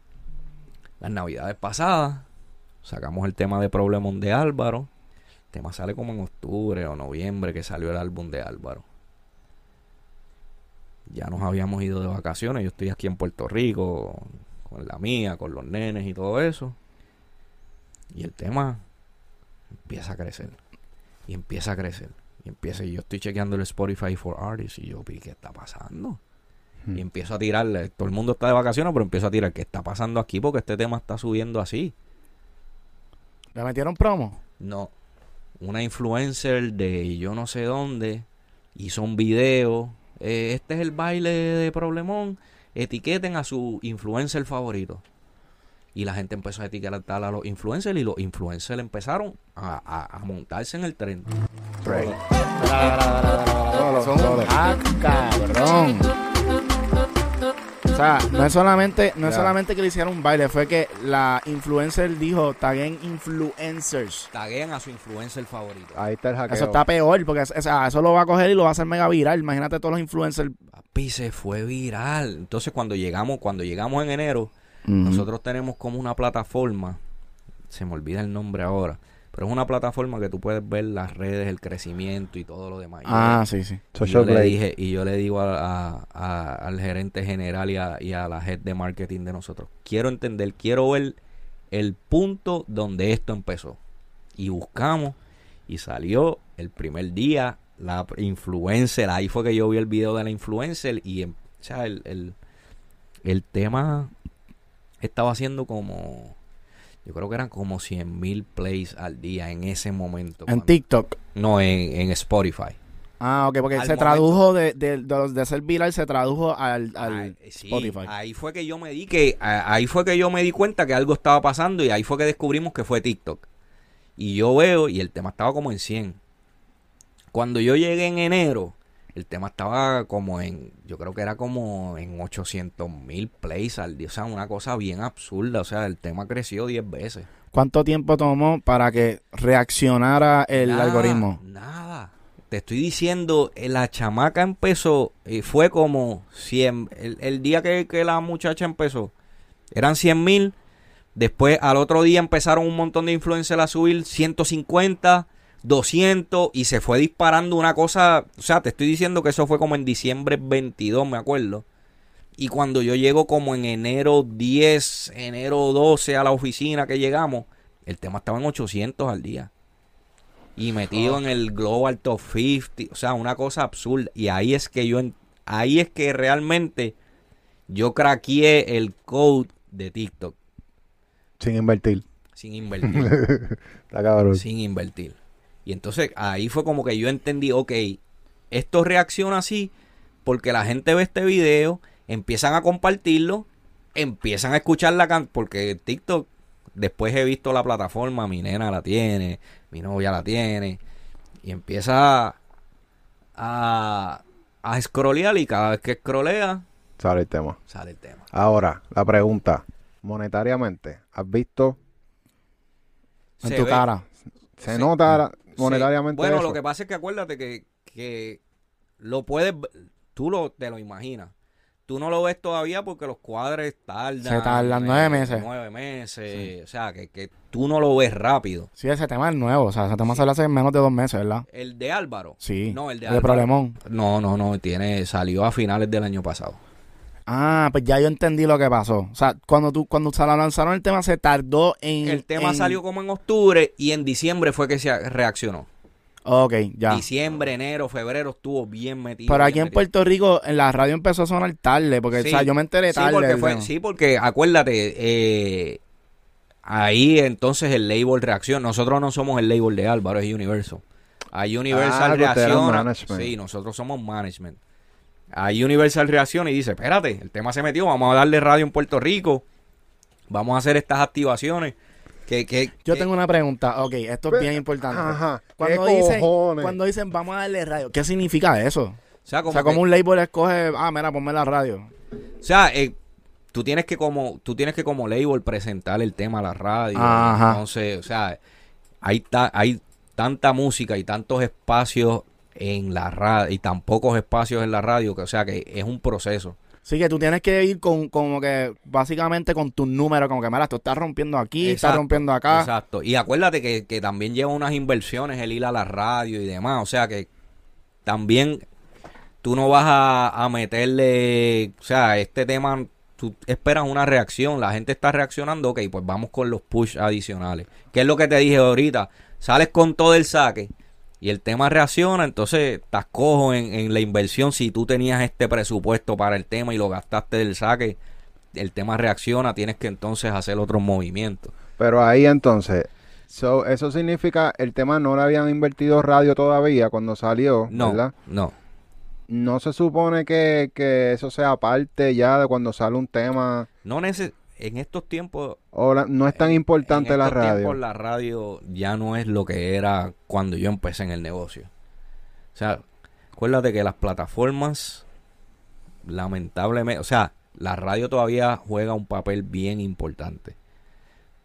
las navidades pasadas, sacamos el tema de Problemón de Álvaro. El tema sale como en octubre o noviembre que salió el álbum de Álvaro. Ya nos habíamos ido de vacaciones. Yo estoy aquí en Puerto Rico con la mía, con los nenes y todo eso. Y el tema empieza a crecer. Y empieza a crecer. Y empieza, y yo estoy chequeando el Spotify for Artists y yo vi qué está pasando. Hmm. Y empiezo a tirarle. Todo el mundo está de vacaciones, pero empiezo a tirar qué está pasando aquí porque este tema está subiendo así. ¿Le metieron promo? No. Una influencer de yo no sé dónde hizo un video. eh, este es el baile de Problemón. Etiqueten a su influencer favorito. Y la gente empezó a etiquetar a los influencers y los influencers empezaron a, a- montarse en el tren. Cabrón. O sea, no es solamente, no es solamente que le hicieron un baile, fue que la influencer dijo, taguen influencers. Taguean a su influencer favorito. Ahí está el hackeo. Eso está peor, porque o sea, eso lo va a coger y lo va a hacer mega viral. Imagínate todos los influencers. Papi, se fue viral. Entonces cuando llegamos, cuando llegamos en enero, Nosotros tenemos como una plataforma, se me olvida el nombre ahora, pero es una plataforma que tú puedes ver las redes, el crecimiento y todo lo demás. Ah, sí, sí. yo, y Social yo le dije y yo le digo a- a- a- al gerente general y a, y a la head de marketing de nosotros, quiero entender, quiero ver el punto donde esto empezó. Y buscamos y salió el primer día la influencer, ahí fue que yo vi el video de la influencer y em- o sea, el, el, el tema estaba haciendo como yo creo que eran como 100 mil plays al día en ese momento. En TikTok. no, en, en Spotify. Ah, ok, porque Al se momento- tradujo de, de, de, de ser viral, se tradujo al, al Ay, sí, Spotify. Ahí fue que yo me di que ahí fue que yo me di cuenta que algo estaba pasando y ahí fue que descubrimos que fue TikTok. Y yo veo y el tema estaba como en 100. Cuando yo llegué en enero, el tema estaba como en, yo creo que era como en 800 mil plays al día. O sea, una cosa bien absurda. O sea, el tema creció 10 veces. ¿Cuánto tiempo tomó para que reaccionara el Nada, algoritmo? Nada. Te estoy diciendo, eh, la chamaca empezó, y fue como 100, el, el día que, que la muchacha empezó, eran 100 mil, después al otro día empezaron un montón de influencers a subir 150, 200, y se fue disparando una cosa, o sea, te estoy diciendo que eso fue como en diciembre 22, me acuerdo. Y cuando yo llego como en enero 10, enero 12 a la oficina que llegamos, el tema estaba en 800 al día. Y metido en el Global Top 50, o sea, una cosa absurda. Y ahí es que yo, ahí es que realmente yo craqueé el code de TikTok Sin invertir. sin invertir. Está cabrón. sin invertir. Y entonces ahí fue como que yo entendí, ok, esto reacciona así porque la gente ve este video, empiezan a compartirlo, empiezan a escuchar la canción, porque TikTok, después he visto la plataforma, mi nena la tiene, mi novia la tiene, y empieza a, a scrollear y cada vez que scrollea, Sale el tema. sale el tema. Ahora, la pregunta. Monetariamente, ¿has visto? En Se tu ve- cara. ¿Se nota. Monetariamente Bueno, eso? lo que pasa es que acuérdate que, que lo puedes, tú lo, te lo imaginas. Tú no lo ves todavía porque los cuadres tardan. Se tardan eh, nueve meses. Nueve meses. O sea, que, que tú no lo ves rápido. Sí, ese tema es nuevo. O sea, ese tema salió hace menos de dos meses, ¿verdad? El de Álvaro. Sí. No, el de El de Álvaro. Problemón. No, no, no. Tiene, salió a finales del año pasado. Ah, pues ya yo entendí lo que pasó. O sea, cuando tú cuando se la lanzaron el tema se tardó en... El tema en- salió como en octubre y en diciembre fue que se reaccionó. Ok, ya. Diciembre, enero, febrero estuvo bien metido. Pero bien aquí en metido. Puerto Rico, en la radio empezó a sonar tarde, porque, Sí. o sea, yo me enteré Sí, tarde. porque del fue- sí, porque acuérdate, eh, ahí entonces el label reacciona. Nosotros no somos el label de Álvaro, es Universal. Ahí Universal Ah, reacciona. management. Sí, nosotros somos management. Ahí Universal reacciona y dice, espérate, el tema se metió, vamos a darle radio en Puerto Rico, vamos a hacer estas activaciones. que, que, Yo que- tengo una pregunta. Ok, esto es bien importante. Ajá. Cuando ¿Qué dicen, cojones? cuando dicen vamos a darle radio, ¿qué significa eso? o sea, como o sea, que- como un label escoge, ah, mira, ponme la radio. O sea, eh, tú tienes que como tú tienes que como label presentar el tema a la radio. Ajá. Entonces, o sea, hay ta- hay tanta música y tantos espacios en la radio y tan pocos espacios en la radio que o sea que es un proceso. Así que tú tienes que ir con como que básicamente con tu número, como que mira, tú estás rompiendo aquí, estás Exacto, rompiendo acá. Exacto. Y acuérdate que, que también lleva unas inversiones el ir a la radio y demás. O sea que también tú no vas a, a meterle, o sea, este tema, tú esperas una reacción, la gente está reaccionando, ok, pues vamos con los push adicionales. ¿Qué es lo que te dije ahorita? Sales con todo el saque y el tema reacciona, entonces estás cojo en, en la inversión. Si tú tenías este presupuesto para el tema y lo gastaste del saque, el tema reacciona, tienes que entonces hacer otros movimientos. Pero ahí entonces, so, eso significa el tema no le habían invertido radio todavía cuando salió, No, ¿verdad? no. No se supone que, que eso sea parte ya de cuando sale un tema No neces en estos tiempos la- no es tan importante en la estos radio. tiempos la radio ya no es lo que era cuando yo empecé en el negocio. O sea, acuérdate que las plataformas lamentablemente, o sea, la radio todavía juega un papel bien importante.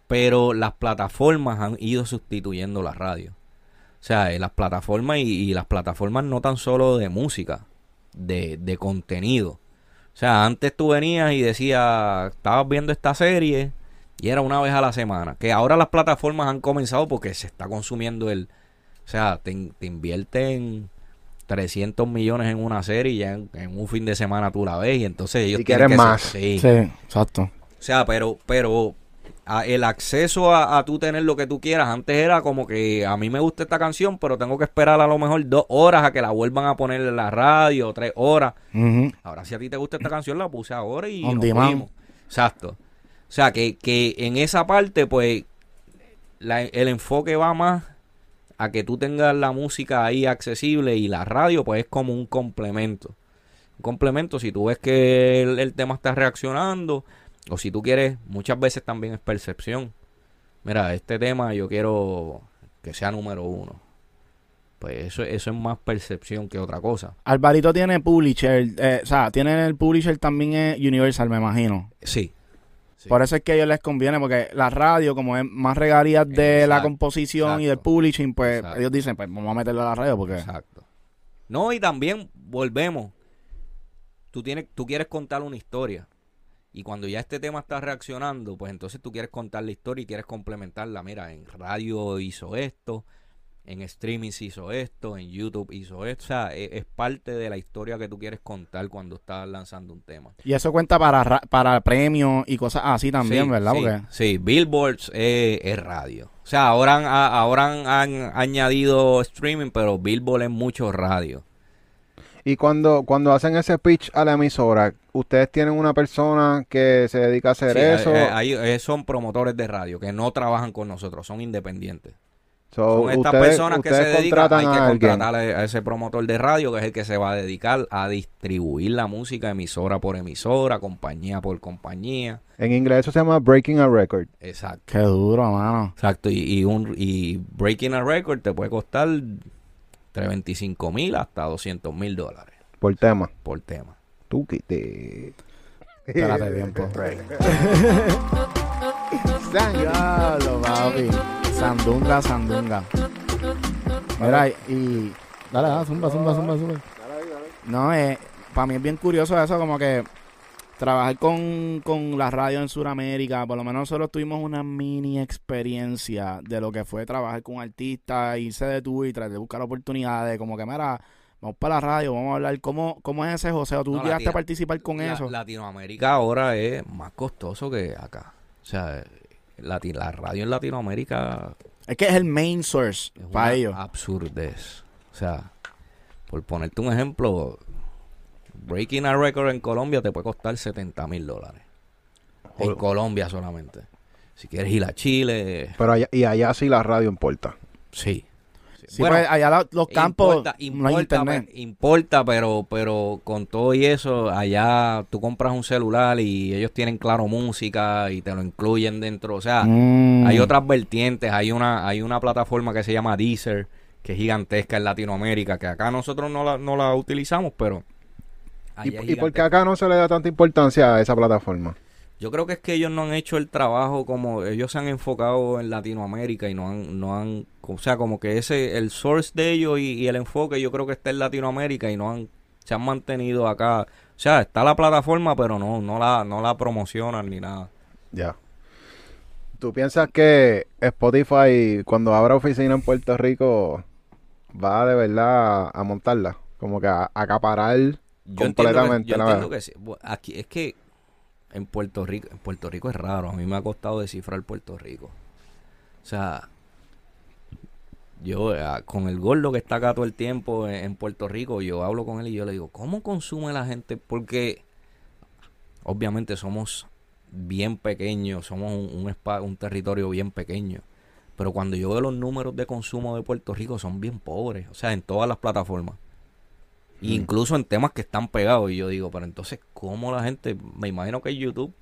Pero las plataformas han ido sustituyendo la radio. O sea, eh, las plataformas y, y las plataformas no tan solo de música, de, de contenido. O sea, antes tú venías y decías, estabas viendo esta serie y era una vez a la semana. Que ahora las plataformas han comenzado porque se está consumiendo el... O sea, te, te invierten 300 millones en una serie y ya en, en un fin de semana tú la ves y entonces ellos Y quieren que ser- más. sí. Sí, exacto. O sea, pero, pero a- el acceso a, a tú tener lo que tú quieras, antes era como que a mí me gusta esta canción, pero tengo que esperar a lo mejor dos horas a que la vuelvan a poner en la radio, tres horas. Ahora, si a ti te gusta esta canción, la puse ahora y nos fuimos. Exacto. O sea, que, que en esa parte, pues, la- el enfoque va más a que tú tengas la música ahí accesible y la radio, pues, es como un complemento. Un complemento, si tú ves que el, el tema está reaccionando, o si tú quieres, muchas veces también es percepción. Mira, este tema yo quiero que sea número uno. Pues eso, eso es más percepción que otra cosa. Alvarito tiene publisher, eh, o sea, tiene el publisher también es Universal, me imagino. Sí. Sí. Por eso es que a ellos les conviene, porque la radio, como es más regalías de la Exacto, composición y del publishing, pues exacto. ellos dicen, pues vamos a meterlo a la radio, porque... Exacto. No, y también volvemos. Tú, tienes, tú quieres contar una historia. Y cuando ya este tema está reaccionando, pues entonces tú quieres contar la historia y quieres complementarla. Mira, en radio hizo esto, en streaming hizo esto, en YouTube hizo esto. O sea, e- es, parte de la historia que tú quieres contar cuando estás lanzando un tema. Y eso cuenta para, ra- para premios y cosas así también, Sí, ¿verdad? Sí, Porque sí, Billboards es, es radio. O sea, ahora han, ahora han, han añadido streaming, pero Billboard es mucho radio. Y cuando, cuando hacen ese pitch a la emisora, ustedes tienen una persona que se dedica a hacer Sí, eso. eh, ahí, eh, son promotores de radio que no trabajan con nosotros, son independientes. So, son estas ustedes- personas que se dedican, hay contratan que a alguien. contratar a ese promotor de radio que es el que se va a dedicar a distribuir la música emisora por emisora, compañía por compañía. En inglés eso se llama breaking a record. Exacto. qué duro, mano. Exacto. Y, y un y breaking a record te puede costar entre 25 mil hasta 200 mil dólares Por tema. por tema. Tú que te... Espérate tiempo. Diablo, papi. Sandunga, sandunga. Mira, y... Dale, dale, zumba, zumba, zumba, zumba. No, eh, para mí es bien curioso eso, como que trabajar con, con la radio en Sudamérica, por lo menos nosotros tuvimos una mini experiencia de lo que fue trabajar con artistas, irse de tú y tratar de buscar oportunidades, como que, mira, vamos para la radio, vamos a hablar, ¿cómo, cómo es ese José? ¿Tú No, la llegaste a participar con La- eso? Latinoamérica ahora es más costoso que acá. O sea, lati- la radio en Latinoamérica Es que es el main source es para ellos. absurdez. O sea, por ponerte un ejemplo, Breaking a Record en Colombia te puede costar 70 mil dólares. En. Colombia solamente. Si quieres ir a Chile, Pero allá, y allá sí la radio importa. sí. Sí, Bueno, pues allá la- los campos importa, no hay importa, internet. importa, pero, pero con todo y eso, allá tú compras un celular y ellos tienen claro música y te lo incluyen dentro. O sea, Mm. hay otras vertientes. Hay una, hay una plataforma que se llama Deezer, que es gigantesca en Latinoamérica, que acá nosotros no la, no la utilizamos, pero. ¿Y, allá y por qué gigantesca. acá no se le da tanta importancia a esa plataforma? Yo creo que es que ellos no han hecho el trabajo como ellos se han enfocado en Latinoamérica y no han, no han, o sea, como que ese, el source de ellos y, y el enfoque yo creo que está en Latinoamérica y no han, se han mantenido acá. O sea, está la plataforma, pero no, no la, no la promocionan ni nada. Ya. ¿Tú piensas que Spotify, cuando abra oficina en Puerto Rico, va de verdad a montarla? Como que a acaparar Yo entiendo que, completamente yo entiendo que sí. Aquí es que en Puerto Rico, en Puerto Rico es raro. A mí me ha costado descifrar Puerto Rico. O sea, yo eh, con el gordo que está acá todo el tiempo en, Puerto Rico, yo hablo con él y yo le digo, ¿cómo consume la gente? Porque obviamente somos bien pequeños, somos un, un, un territorio bien pequeño. Pero cuando yo veo los números de consumo de Puerto Rico son bien pobres, o sea, en todas las plataformas. Mm. Incluso en temas que están pegados. Y yo digo, pero entonces, ¿cómo la gente? Me imagino que YouTube.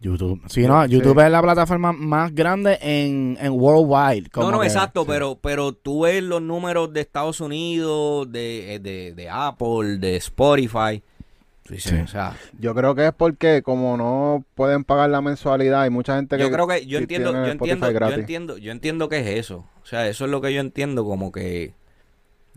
YouTube. Sí, no, YouTube es la plataforma más grande en, en worldwide. como no, no, que- exacto, sí. pero, pero tú ves los números de Estados Unidos, de, eh, de, de Apple, de Spotify. Dices, Sí. o sea, Yo creo que es porque como no pueden pagar la mensualidad, hay mucha gente que yo creo que yo sí entiendo, yo entiendo, yo entiendo, yo entiendo que es eso. O sea, eso es lo que yo entiendo, como que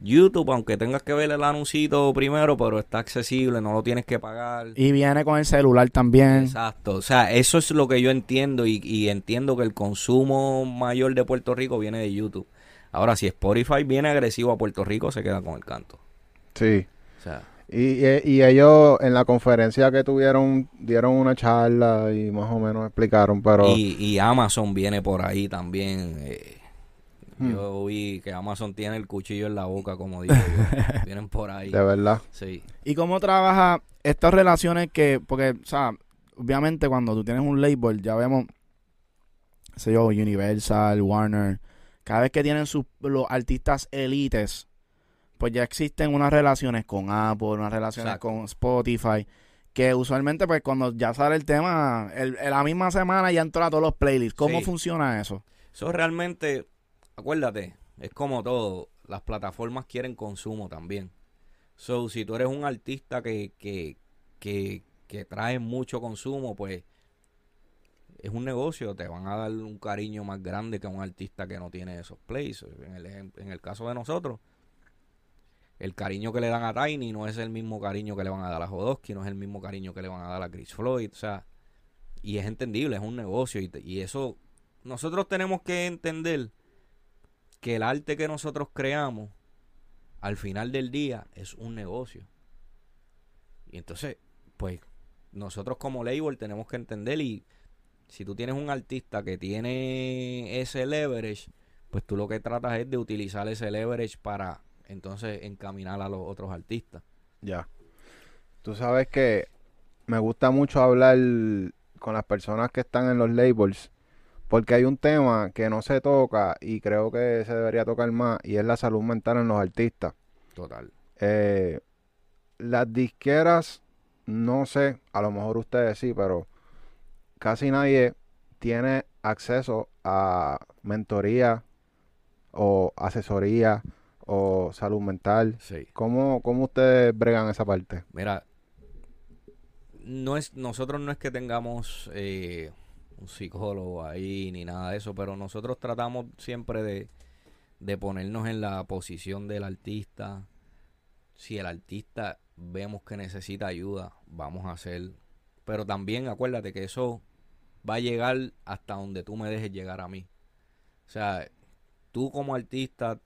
YouTube, aunque tengas que ver el anuncito primero, pero está accesible, no lo tienes que pagar. Y viene con el celular también. Exacto, o sea, eso es lo que yo entiendo y, y entiendo que el consumo mayor de Puerto Rico viene de YouTube. Ahora, si Spotify viene agresivo a Puerto Rico, se queda con el canto. Sí. O sea, Y, y, y ellos en la conferencia que tuvieron dieron una charla y más o menos explicaron, pero y, y Amazon viene por ahí también. eh, Hmm. Yo vi que Amazon tiene el cuchillo en la boca, como digo yo. Vienen por ahí. de verdad. Sí. ¿Y cómo trabaja estas relaciones que, porque, o sea, obviamente cuando tú tienes un label, ya vemos, qué sé yo, Universal, Warner, cada vez que tienen sus, los artistas elites, pues ya existen unas relaciones con Apple, unas relaciones Exacto. con Spotify, que usualmente pues cuando ya sale el tema, el, en la misma semana ya entra a todos los playlists. ¿Cómo Sí. funciona eso? Eso realmente, acuérdate, es como todo. Las plataformas quieren consumo también. So, si tú eres un artista que, que, que, que trae mucho consumo, pues es un negocio. Te van a dar un cariño más grande que un artista que no tiene esos plays. En el, caso de nosotros, el cariño que le dan a Tiny no es el mismo cariño que le van a dar a Jodosky, no es el mismo cariño que le van a dar a Chris Floyd. O sea, y es entendible, es un negocio. Y eso nosotros tenemos que entender que el arte que nosotros creamos al final del día es un negocio. Y entonces, pues nosotros como label tenemos que entender y si tú tienes un artista que tiene ese leverage, pues tú lo que tratas es de utilizar ese leverage para entonces encaminar a los otros artistas. Ya. Tú sabes que me gusta mucho hablar con las personas que están en los labels porque hay un tema que no se toca y creo que se debería tocar más y es la salud mental en los artistas. Total. Eh, las disqueras, no sé, a lo mejor ustedes sí, pero casi nadie tiene acceso a mentoría o asesoría o salud mental. Sí. ¿Cómo, cómo ustedes bregan esa parte? Mira, no es, nosotros no es que tengamos eh, un psicólogo ahí ni nada de eso, pero nosotros tratamos siempre de, de ponernos en la posición del artista. Si el artista vemos que necesita ayuda, vamos a hacer. Pero también acuérdate que eso va a llegar hasta donde tú me dejes llegar a mí. O sea, tú como artista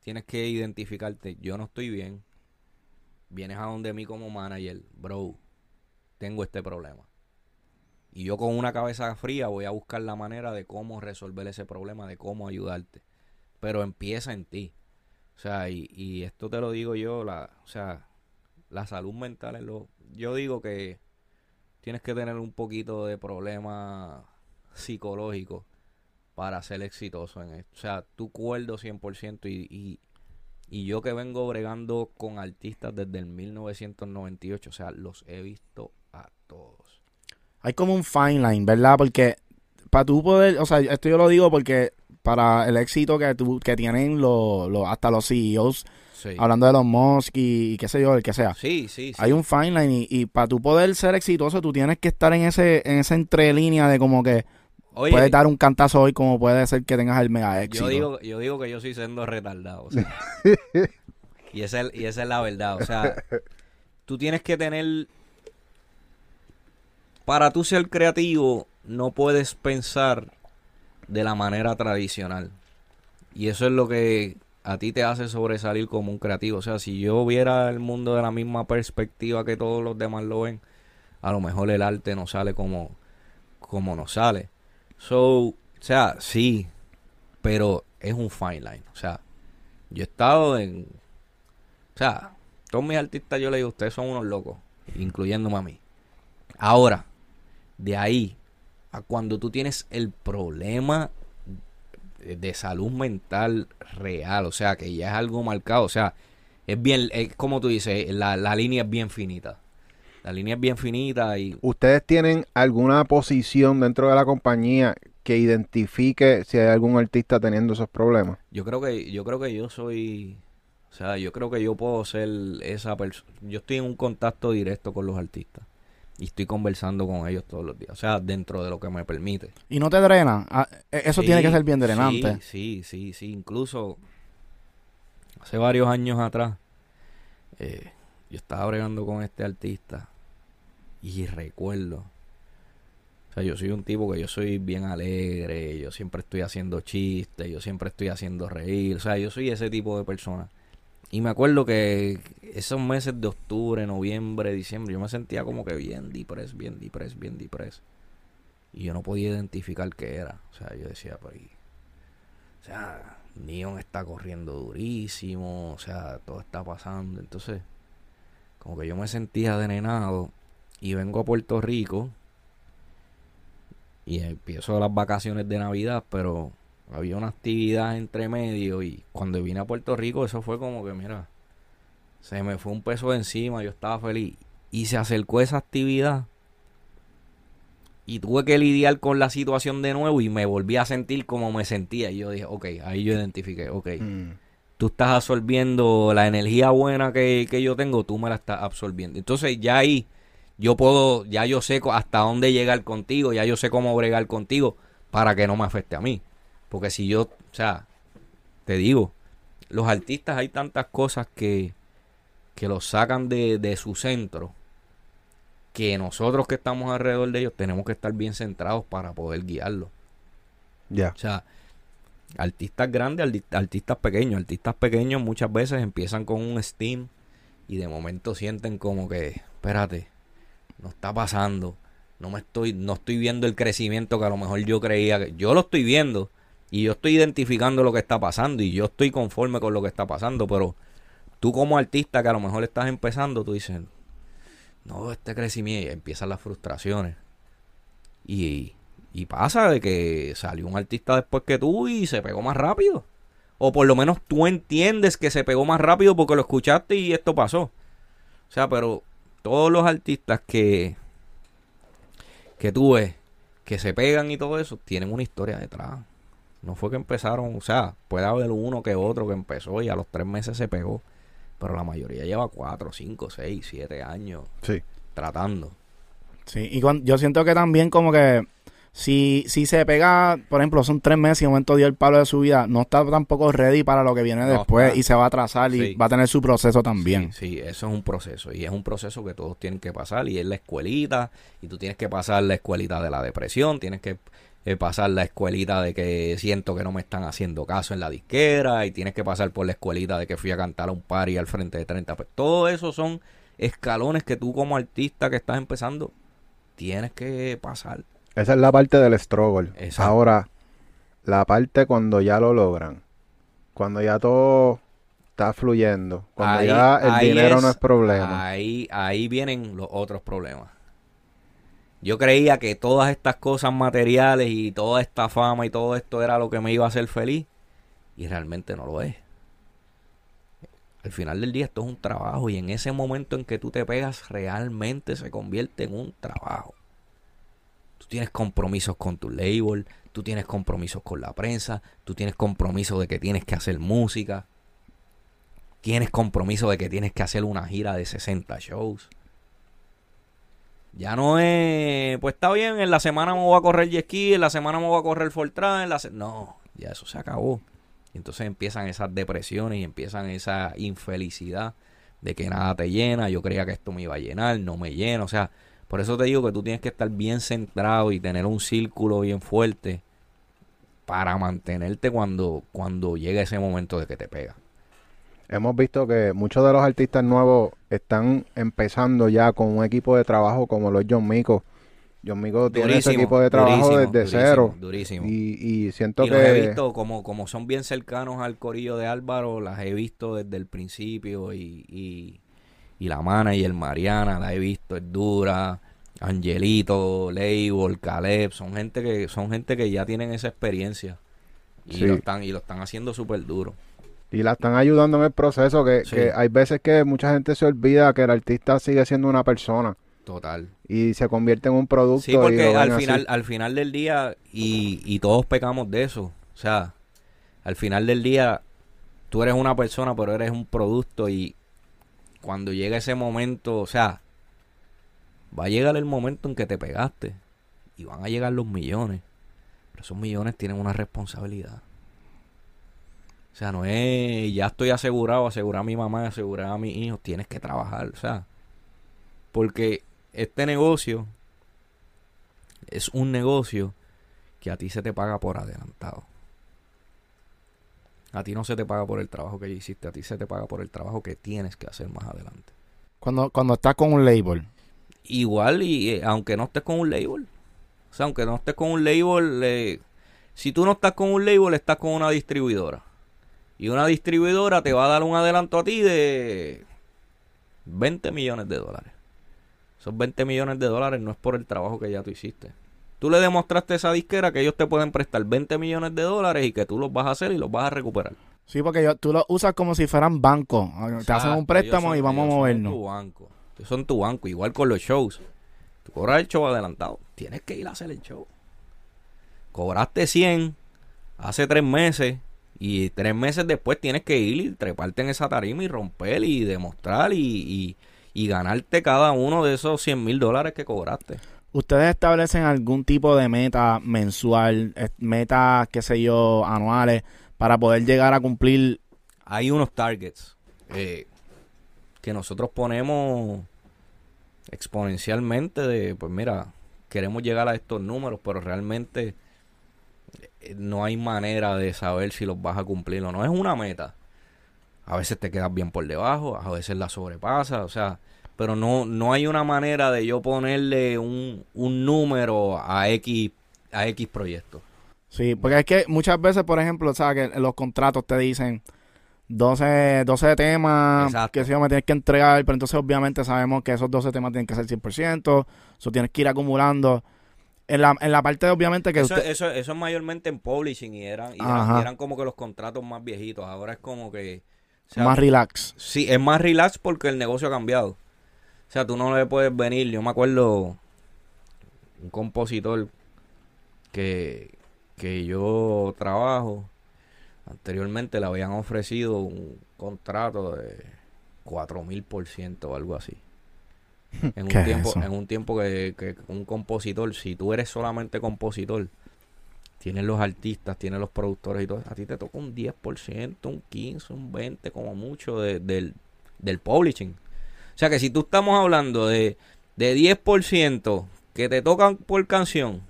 tienes que identificarte, yo no estoy bien. Vienes a donde mí como manager, bro, tengo este problema. Y yo con una cabeza fría voy a buscar la manera de cómo resolver ese problema, de cómo ayudarte. Pero empieza en ti. O sea, y, esto te lo digo yo, la, o sea, la salud mental en lo, yo digo que tienes que tener un poquito de problema psicológico para ser exitoso en esto. O sea, tú cuerdo 100% y, y, y yo que vengo bregando con artistas desde el 1998, o sea, los he visto a todos. Hay como un fine line, ¿verdad? Porque para tú poder, o sea, esto yo lo digo porque para el éxito que, tú, que tienen los, los- hasta los CEOs, Sí. hablando de los Musk y, y qué sé yo, el que sea. Sí, sí, sí. Hay un fine line y, y para tú poder ser exitoso tú tienes que estar en ese en esa entrelínea de como que Oye, puedes dar un cantazo hoy como puede ser que tengas el mega éxito. yo digo, yo digo que yo soy siendo retardado. o sea. y, esa es, y esa es la verdad. O sea, tú tienes que tener... Para tú ser creativo, no puedes pensar de la manera tradicional. Y eso es lo que a ti te hace sobresalir como un creativo. O sea, si yo viera el mundo de la misma perspectiva que todos los demás lo ven, a lo mejor el arte no sale como, como nos sale. So, o sea, sí, pero es un fine line. O sea, yo he estado en. O sea, todos mis artistas yo le digo, ustedes son unos locos, incluyéndome a mí. Ahora, de ahí a cuando tú tienes el problema de salud mental real, o sea, que ya es algo marcado, o sea, es bien, es como tú dices, la, la línea es bien finita. La línea es bien finita y ¿Ustedes tienen alguna posición dentro de la compañía que identifique si hay algún artista teniendo esos problemas? Yo creo que yo creo que yo soy o sea, yo creo que yo puedo ser esa persona. Yo estoy en un contacto directo con los artistas y estoy conversando con ellos todos los días, o sea, dentro de lo que me permite. Y no te drena. Ah, e- Eso Sí, tiene que ser bien drenante. Sí, sí, sí, sí, incluso hace varios años atrás eh, yo estaba bregando con este artista y recuerdo o sea, yo soy un tipo que yo soy bien alegre, yo siempre estoy haciendo chistes, yo siempre estoy haciendo reír, o sea, yo soy ese tipo de persona. Y me acuerdo que esos meses de octubre, noviembre, diciembre, yo me sentía como que bien depress, bien depress, bien depress. Y yo no podía identificar qué era. O sea, yo decía, pero y- O sea, Neon está corriendo durísimo, o sea, todo está pasando. Entonces, como que yo me sentía drenado y vengo a Puerto Rico y empiezo las vacaciones de Navidad, pero había una actividad entre medio y cuando vine a Puerto Rico eso fue como que, mira, se me fue un peso de encima, yo estaba feliz y se acercó esa actividad y tuve que lidiar con la situación de nuevo y me volví a sentir como me sentía y yo dije, ok, ahí yo identifiqué, ok, Mm. tú estás absorbiendo la energía buena que, que yo tengo, tú me la estás absorbiendo. Entonces ya ahí yo puedo, ya yo sé hasta dónde llegar contigo, ya yo sé cómo bregar contigo para que no me afecte a mí. Porque si yo, o sea, te digo, los artistas hay tantas cosas que, que los sacan de, de su centro que nosotros que estamos alrededor de ellos tenemos que estar bien centrados para poder guiarlos. Ya. O sea, artistas grandes, arti- artistas pequeños. Artistas pequeños muchas veces empiezan con un steam y de momento sienten como que, espérate, no está pasando. No me estoy, no estoy viendo el crecimiento que a lo mejor yo creía que. Yo lo estoy viendo y yo estoy identificando lo que está pasando y yo estoy conforme con lo que está pasando, pero tú como artista que a lo mejor estás empezando, tú dices, no, este crecimiento, y empiezan las frustraciones. Y, y pasa de que salió un artista después que tú y se pegó más rápido. O por lo menos tú entiendes que se pegó más rápido porque lo escuchaste y esto pasó. O sea, pero todos los artistas que, que tú ves que se pegan y todo eso, tienen una historia detrás. No fue que empezaron, o sea, puede haber uno que otro que empezó y a los tres meses se pegó. Pero la mayoría lleva cuatro, cinco, seis, siete años Sí. tratando. Sí, y cuan- yo siento que también como que si, si se pega, por ejemplo, son tres meses y de momento dio el palo de su vida, no está tampoco ready para lo que viene No después está. y se va a atrasar y Sí. va a tener su proceso también. Sí, sí, eso es un proceso. Y es un proceso que todos tienen que pasar. Y es la escuelita. Y tú tienes que pasar la escuelita de la depresión. Tienes que eh, pasar la escuelita de que siento que no me están haciendo caso en la disquera. Y tienes que pasar por la escuelita de que fui a cantar a un party al frente de 30. Pues todo eso son escalones que tú como artista que estás empezando tienes que pasar. Esa es la parte del struggle. Exacto. Ahora, la parte cuando ya lo logran. Cuando ya todo está fluyendo. Cuando Ahí- ya el dinero no es problema. Ahí, ahí vienen los otros problemas. Yo creía que todas estas cosas materiales y toda esta fama y todo esto era lo que me iba a hacer feliz. Y realmente no lo es. Al final del día esto es un trabajo y en ese momento en que tú te pegas realmente se convierte en un trabajo. Tú tienes compromisos con tu label, tú tienes compromisos con la prensa, tú tienes compromiso de que tienes que hacer música, tienes compromiso de que tienes que hacer una gira de 60 shows. Ya no es, pues está bien, en la semana me voy a correr jet en la semana me voy a correr Fortran, en la no, ya eso se acabó. Y entonces empiezan esas depresiones y empiezan esa infelicidad de que nada te llena, yo creía que esto me iba a llenar, no me llena, o sea, por eso te digo que tú tienes que estar bien centrado y tener un círculo bien fuerte para mantenerte cuando, cuando llega ese momento de que te pega. Hemos visto que muchos de los artistas nuevos están empezando ya con un equipo de trabajo como los John Mico. John Mico tiene ese equipo de trabajo desde cero. Durísimo. Y, y siento y que... los he visto, como, como son bien cercanos al corillo de Álvaro, las he visto desde el principio y, y, y la Mana y el Mariana, la he visto, es dura. Angelito, Label, Caleb, son gente que son gente que ya tienen esa experiencia y Sí. lo están y lo están haciendo súper duro. Y la están ayudando en el proceso, que, Sí. que hay veces que mucha gente se olvida que el artista sigue siendo una persona Total. y se convierte en un producto. Sí, porque al así. final, al final del día, y, y todos pecamos de eso. O sea, al final del día, tú eres una persona, pero eres un producto. Y cuando llega ese momento, o sea, va a llegar el momento en que te pegaste. Y van a llegar los millones. Pero esos millones tienen una responsabilidad. O sea, no es, ya estoy asegurado, asegurar a mi mamá, asegurar a mis hijos. Tienes que trabajar, o sea. Porque este negocio es un negocio que a ti se te paga por adelantado. A ti no se te paga por el trabajo que hiciste, a ti se te paga por el trabajo que tienes que hacer más adelante. Cuando, cuando estás con un label. Igual, y eh, aunque no estés con un label, o sea, aunque no estés con un label, eh, si tú no estás con un label, estás con una distribuidora. Y una distribuidora te va a dar un adelanto a ti de 20 millones de dólares. Esos 20 millones de dólares no es por el trabajo que ya tú hiciste. Tú le demostraste a esa disquera que ellos te pueden prestar 20 millones de dólares y que tú los vas a hacer y los vas a recuperar. Sí, porque yo, tú lo usas como si fueran bancos. Te hacen un préstamo son- y vamos a ellos son movernos. tu banco. Ellos son tu banco, igual con los shows. Tú cobras el show adelantado. Tienes que ir a hacer el show. Cobraste 100 hace tres meses y tres meses después tienes que ir y treparte en esa tarima y romper y demostrar y, y- y ganarte cada uno de esos 100 mil dólares que cobraste. ¿Ustedes establecen algún tipo de meta mensual, eh, metas, qué sé yo, anuales, para poder llegar a cumplir? hay unos targets eh, que nosotros ponemos exponencialmente de, pues mira, queremos llegar a estos números, pero realmente no hay manera de saber si los vas a cumplir o no. Es una meta. A veces te quedas bien por debajo, a veces la sobrepasas, o sea, pero no, no hay una manera de yo ponerle un, un número a X, a X proyectos. Sí, porque es que muchas veces, por ejemplo, sabes que los contratos te dicen 12, 12 temas Exacto. que si yo me tienes que entregar, pero entonces obviamente sabemos que esos 12 temas tienen que ser 100%, eso tienes que ir acumulando. En la, en la parte, obviamente, que Eso, usted... eso, eso es mayormente en publishing y eran, y eran, Ajá. y eran como que los contratos más viejitos. Ahora es como que. o sea, más relax. Sí, es más relax porque el negocio ha cambiado. O sea, tú no le puedes venir. Yo me acuerdo un compositor que, que yo trabajo. Anteriormente le habían ofrecido un contrato de 4000 por ciento o algo así. En ¿Qué un es tiempo, eso? en un tiempo que, que un compositor, si tú eres solamente compositor, tienes los artistas, tienes los productores y todo, a ti te toca un 10%, un 15, un 20 como mucho de- del, del publishing. O sea que si tú estamos hablando de, de 10% que te tocan por canción,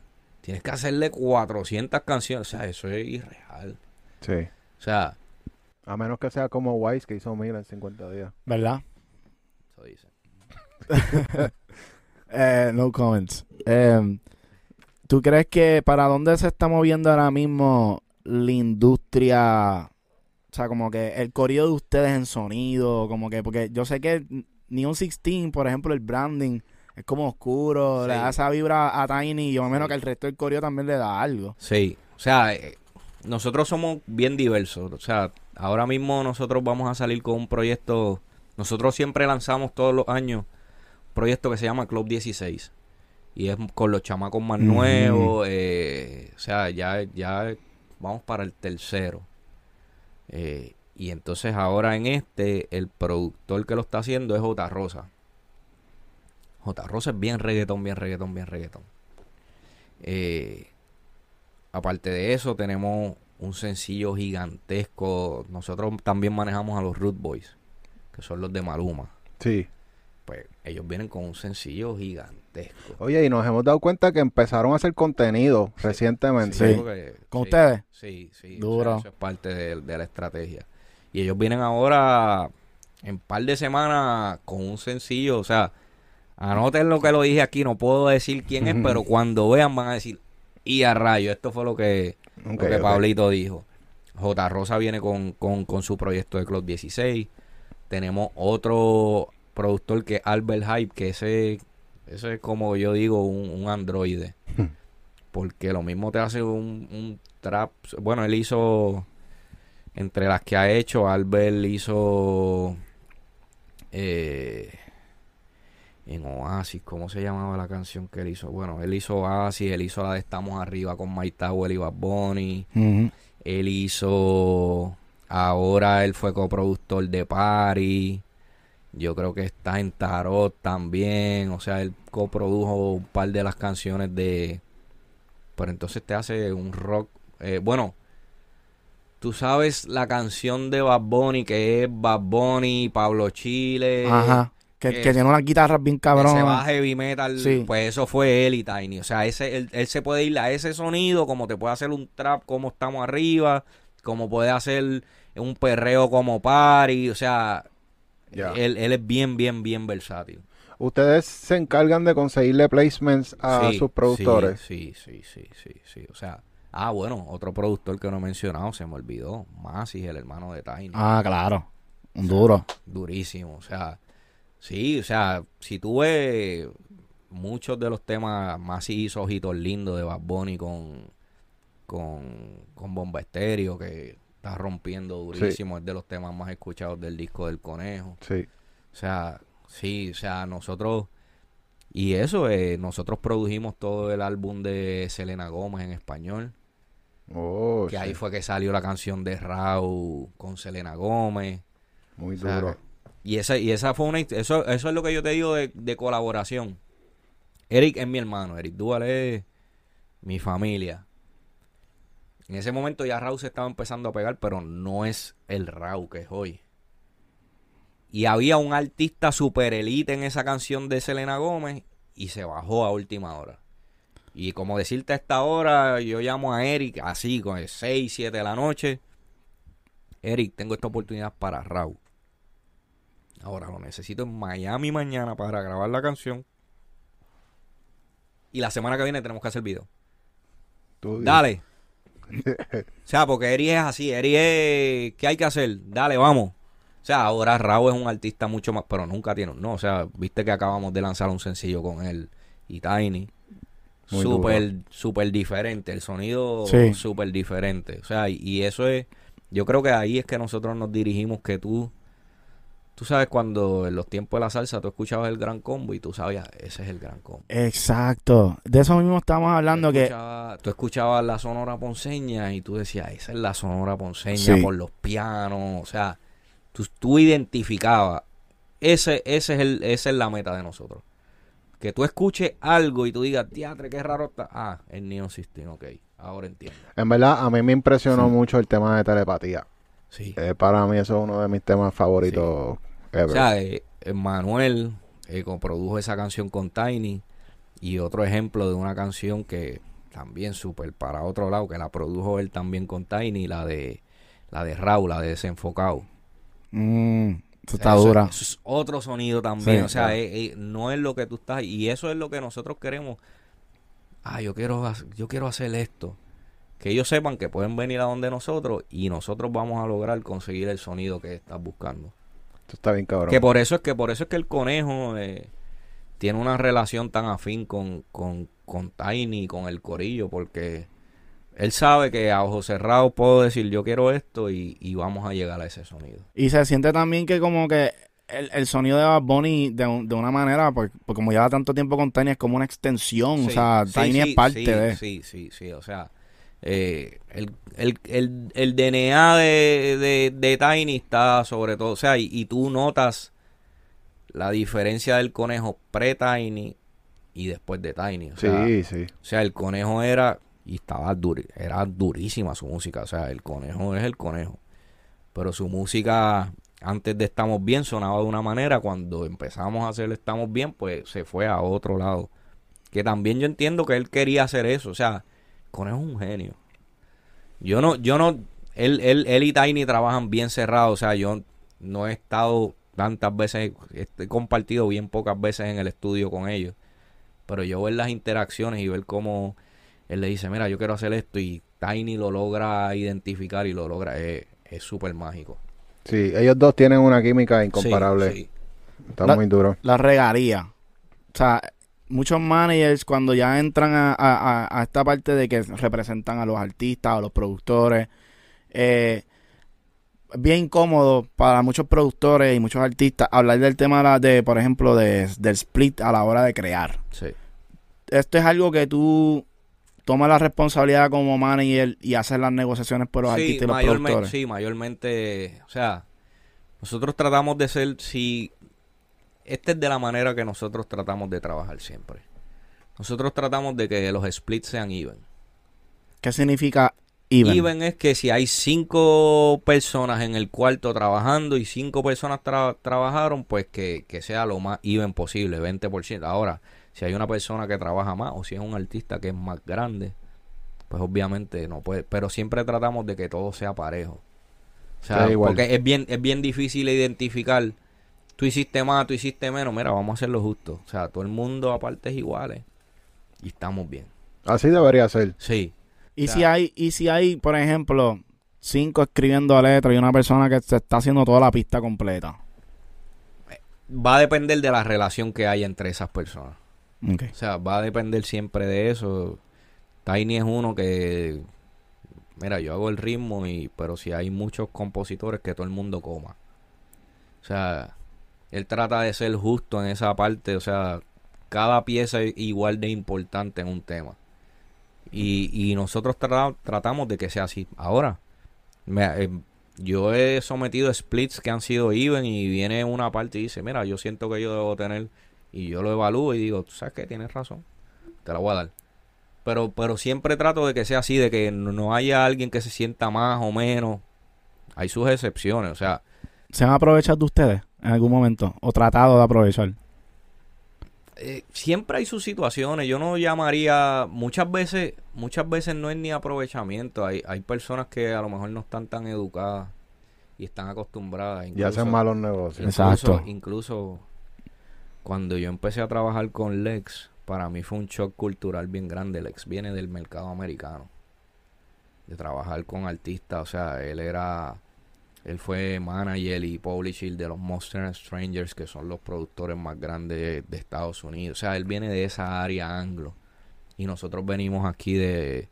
tienes que hacerle 400 canciones. O sea, eso es irreal. Sí. O sea, A menos que sea como Wise, que hizo mil en 50 días. ¿Verdad? eso dice. Eh, no comments. Eh, ¿Tú crees que para dónde se está moviendo ahora mismo la industria? O sea, como que el corrido de ustedes en sonido, como que, porque yo sé que Neon 16, por ejemplo, el branding Es como oscuro, le da esa vibra a Tiny y yo me imagino que el resto del coreo también le da algo. Sí, o sea, eh, nosotros somos bien diversos. O sea, ahora mismo nosotros vamos a salir con un proyecto. Nosotros siempre lanzamos todos los años proyecto que se llama Club 16. Y es con los chamacos más nuevos. eh, o sea, ya, ya vamos para el tercero. Eh, y entonces ahora en este, el productor que lo está haciendo es J. Rosa. J. Rosa es bien reggaetón, bien reggaetón, bien reggaetón. Eh, aparte de eso, tenemos un sencillo gigantesco. Nosotros también manejamos a los Root Boys, que son los de Maluma. Sí. Pues ellos vienen con un sencillo gigantesco. Oye, y nos hemos dado cuenta que empezaron a hacer contenido recientemente. Sí. porque- ¿Con ustedes? Sí, sí. Duro. o sea, eso es parte de, de la estrategia. Y ellos vienen ahora en par de semanas con un sencillo. O sea, anoten lo que lo dije aquí. No puedo decir quién es, pero cuando vean van a decir, y a rayo, esto fue lo que, lo que ok. Pablito dijo. J. Rosa viene con, con, con su proyecto de Club 16. Tenemos otro productor que es Albert Hype, que ese, ese es como yo digo, un, un androide. Porque lo mismo te hace un, un trap. Bueno, él hizo. Entre las que ha hecho, Albert hizo. eh, en Oasis, ¿cómo se llamaba la canción que él hizo? Bueno, él hizo Oasis, él hizo la de Estamos Arriba con Mike Tower y Bad Bunny. Él hizo. Ahora él fue coproductor de Party. Yo creo que está en Tarot también. O sea, él coprodujo un par de las canciones de. Pero entonces te hace un rock. eh, bueno, tú sabes la canción de Bad Bunny que es Bad Bunny, Pablo Chile. Ajá. Que, que- que tiene unas guitarras bien Que se va heavy metal, Sí. pues eso fue él y Tiny. O sea, ese, él, él se puede ir a ese sonido, como te puede hacer un trap como estamos arriba, como puede hacer un perreo como party. O sea, Él, él es bien, bien, bien versátil. Ustedes se encargan de conseguirle placements a Sí, sus productores. Sí, sí, sí, sí, sí. O sea, ah, bueno, otro productor que no he mencionado, se me olvidó. Masis, el hermano de Tiny. Ah, claro. Un duro. durísimo. O sea, sí, o sea, si tú ves muchos de los temas más hizo ojitos lindos de Bad Bunny con, con, con Bomba Estéreo, que está rompiendo durísimo, es de los temas más escuchados del disco del conejo. Sí. O sea, sí, o sea, nosotros, y eso, eh, nosotros produjimos todo el álbum de Selena Gómez en español. Oh, Que ahí fue que salió la canción de Raúl con Selena Gómez. Muy O sea, duro. Y esa, y esa fue una eso, eso es lo que yo te digo de, de colaboración. Eric es mi hermano, Eric Dual es mi familia. En ese momento ya Raúl se estaba empezando a pegar, pero no es el Raúl que es hoy. Y había un artista super elite en esa canción de Selena Gómez y se bajó a última hora. Y como decirte a esta hora, yo llamo a Eric así, con el 6, 7 de la noche. Eric, tengo esta oportunidad para Raúl. Ahora lo necesito en Miami mañana para grabar la canción. Y la semana que viene tenemos que hacer video. Tú- Dale. O sea, porque Eri es así. Eri es. ¿Qué hay que hacer? Dale, vamos. O sea, ahora Raúl es un artista mucho más. Pero nunca tiene. un No, o sea, viste que acabamos de lanzar un sencillo con él y Tiny. Súper, súper diferente. El sonido Sí. súper diferente. O sea, y, y eso es. Yo creo que ahí es que nosotros nos dirigimos que tú. Tú sabes cuando en los tiempos de la salsa tú escuchabas el gran combo y tú sabías, ese es el gran combo. Exacto. De eso mismo estamos hablando tú que... escuchabas, tú escuchabas la sonora ponceña y tú decías, esa es la sonora ponceña Sí. por los pianos, o sea, tú, tú identificabas, ese, ese es el, esa es la meta de nosotros. Que tú escuches algo y tú digas, teatro, qué raro está. Ah, el Neo System, ok, ahora entiendo. En verdad, a mí me impresionó Sí. mucho el tema de telepatía. Sí. Eh, para mí eso es uno de mis temas favoritos ever. O sea, eh, Manuel eh, coprodujo esa canción con Tiny y otro ejemplo de una canción que también súper para otro lado, que la produjo él también con Tiny, la de la de Raúl, la de Desenfocado. Mm, eso O sea, está dura. es otro sonido también, Sí, o sea, claro. eh, no es lo que tú estás y eso es lo que nosotros queremos. Ah, yo quiero yo quiero hacer esto. Que ellos sepan que pueden venir a donde nosotros y nosotros vamos a lograr conseguir el sonido que estás buscando. Esto está bien cabrón. Que por eso es que por eso es que el conejo, eh, tiene una relación tan afín con, con, con Tiny y con el corillo, porque él sabe que a ojos cerrados puedo decir yo quiero esto y, y vamos a llegar a ese sonido. Y se siente también que como que el, el sonido de Bad Bunny de, un- de una manera, pues, pues como lleva tanto tiempo con Tiny, es como una extensión. o sea, sí, Tiny sí, es parte sí, de... Sí, sí, sí, o sea, eh, el, el, el, el DNA de, de, de Tiny está sobre todo, o sea, y, y tú notas la diferencia del conejo pre-Tiny y después de Tiny. O sea, Sí, sí. o sea, el conejo era, y estaba era durísima su música, o sea, el conejo es el conejo. Pero su música antes de Estamos Bien sonaba de una manera, cuando empezamos a hacer Estamos Bien, pues se fue a otro lado. Que también yo entiendo que él quería hacer eso, o sea, conejo es un genio. Yo no, yo no, él, él, él y Tiny trabajan bien cerrados, o sea, yo no he estado tantas veces, he compartido bien pocas veces en el estudio con ellos. Pero yo ver las interacciones y ver cómo él le dice, mira, yo quiero hacer esto y Tiny lo logra identificar y lo logra, es es súper mágico. Sí, ellos dos tienen una química incomparable. Sí, sí. Está La- muy duro. La regaría. O sea, muchos managers cuando ya entran a, a- a- esta parte de que representan a los artistas, a los productores, eh, es bien incómodo para muchos productores y muchos artistas hablar del tema de, por ejemplo, de, del split a la hora de crear. sí. Esto es algo que tú tomas la responsabilidad como manager y haces las negociaciones por los Sí, artistas y los productores. sí, mayormente, o sea, nosotros tratamos de ser, si, esta es de la manera que nosotros tratamos de trabajar siempre. Nosotros tratamos de que los splits sean even. ¿Qué significa even? Even es que si hay cinco personas en el cuarto trabajando y cinco personas tra- trabajaron, pues que, que sea lo más even posible, 20%. Ahora, si hay una persona que trabaja más o si es un artista que es más grande, pues obviamente no puede. Pero siempre tratamos de que todo sea parejo. O sea, porque es bien, es bien difícil identificar. Tú hiciste más, tú hiciste menos. Mira, vamos a hacerlo justo. O sea, todo el mundo a partes iguales. Y estamos bien. Así debería ser. Sí. Y O sea- si hay, y si hay, por ejemplo, cinco escribiendo letras y una persona que se está haciendo toda la pista completa. Va a depender de la relación que hay entre esas personas. O sea, va a depender siempre de eso. Tiny es uno que, mira, yo hago el ritmo, y pero si hay muchos compositores que todo el mundo coma. O sea, él trata de ser justo en esa parte. O sea, cada pieza es igual de importante en un tema. Y, y nosotros tra- tratamos de que sea así. Ahora, me- eh, yo he sometido splits que han sido even y viene una parte y dice, mira, yo siento que yo debo tener y yo lo evalúo y digo, tú sabes que tienes razón, te la voy a dar. Pero, pero siempre trato de que sea así, de que no- no haya alguien que se sienta más o menos. Hay sus excepciones, o sea, ¿Se han aprovechado de ustedes en algún momento? ¿O tratado de aprovechar? eh, siempre hay sus situaciones. Yo no llamaría, muchas veces, muchas veces no es ni aprovechamiento. Hay, hay personas que a lo mejor no están tan educadas y están acostumbradas. Y incluso- hacen malos negocios. Exacto. Incluso, incluso cuando yo empecé a trabajar con Lex, para mí fue un shock cultural bien grande. Lex viene del mercado americano. De trabajar con artistas. O sea, él era. Él fue manager y publisher de los Monster Strangers, que son los productores más grandes de, de Estados Unidos. O sea, él viene de esa área anglo. Y nosotros venimos aquí de.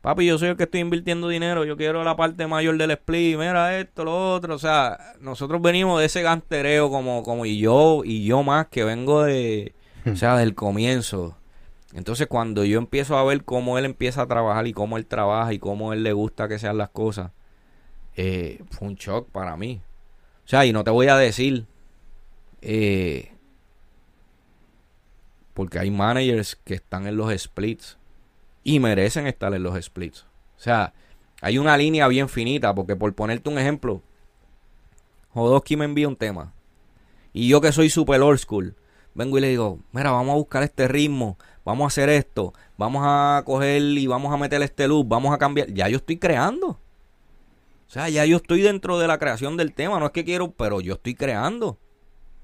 Papi, yo soy el que estoy invirtiendo dinero. Yo quiero la parte mayor del split. Mira esto, lo otro. O sea, nosotros venimos de ese gantereo como, como y yo, y yo más, que vengo de, o sea, del comienzo. Entonces, cuando yo empiezo a ver cómo él empieza a trabajar y cómo él trabaja y cómo él le gusta que sean las cosas, eh, fue un shock para mí. O sea, y no te voy a decir, eh, porque hay managers que están en los splits y merecen estar en los splits. O sea, hay una línea bien finita, porque por ponerte un ejemplo, Jodosky me envía un tema. Y yo que soy super old school, vengo y le digo, mira, vamos a buscar este ritmo, vamos a hacer esto, vamos a coger y vamos a meter este loop, vamos a cambiar. Ya yo estoy creando. O sea, ya yo estoy dentro de la creación del tema, no es que quiero, pero yo estoy creando.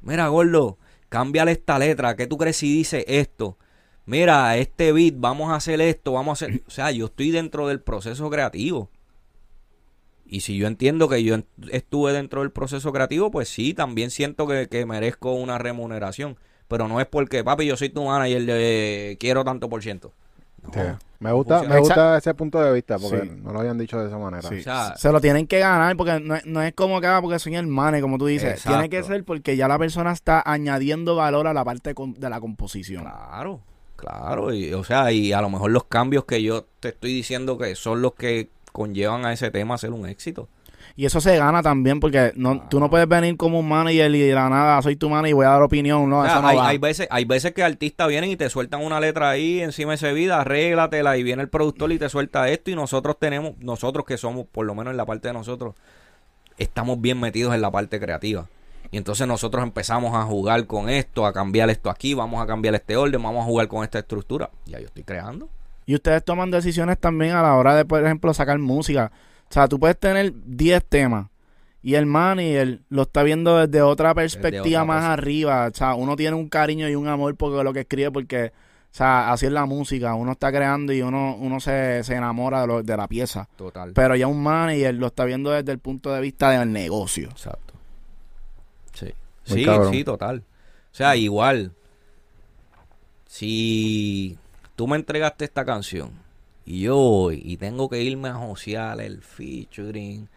Mira, gordo, cámbiale esta letra, ¿qué tú crees si dice esto? Mira, este beat, vamos a hacer esto, vamos a hacer... O sea, yo estoy dentro del proceso creativo. Y si yo entiendo que yo estuve dentro del proceso creativo, pues sí, también siento que, que merezco una remuneración. pero no es porque, papi, yo soy tu manager, de quiero tanto por ciento. Sí. Me gusta, funciona. me gusta ese punto de vista porque Sí. no lo habían dicho de esa manera. Sí. O sea, se lo tienen que ganar porque no, es- no es como que haga porque soy el mane, como tú dices. Exacto. Tiene que ser porque ya la persona está añadiendo valor a la parte com- de la composición. Claro, claro. Y, o sea, y a lo mejor los cambios que yo te estoy diciendo que son los que conllevan a ese tema a ser un éxito. Y eso se gana también porque no, tú no puedes venir como un manager y de la nada soy tu manager y voy a dar opinión. No, O sea, eso no hay, va. hay veces, hay veces que artistas vienen y te sueltan una letra ahí encima de esa vida, arréglatela y viene el productor y te suelta esto y nosotros tenemos, nosotros que somos, por lo menos en la parte de nosotros, estamos bien metidos en la parte creativa. Y entonces nosotros empezamos a jugar con esto, a cambiar esto aquí, vamos a cambiar este orden, vamos a jugar con esta estructura. Ya yo estoy creando. Y ustedes toman decisiones también a la hora de, por ejemplo, sacar música. O sea, tú puedes tener 10 temas y el manager lo está viendo desde otra perspectiva otra más cosa. arriba. O sea, uno tiene un cariño y un amor por lo que escribe porque, o sea, así es la música. Uno está creando y uno, uno se, se enamora de, lo- de la pieza. Total. Pero ya un manager lo está viendo desde el punto de vista del negocio. Exacto. Sí. Muy Sí, cabrón. sí, total. O sea, igual, si tú me entregaste esta canción y yo voy y tengo que irme a josear el featuring,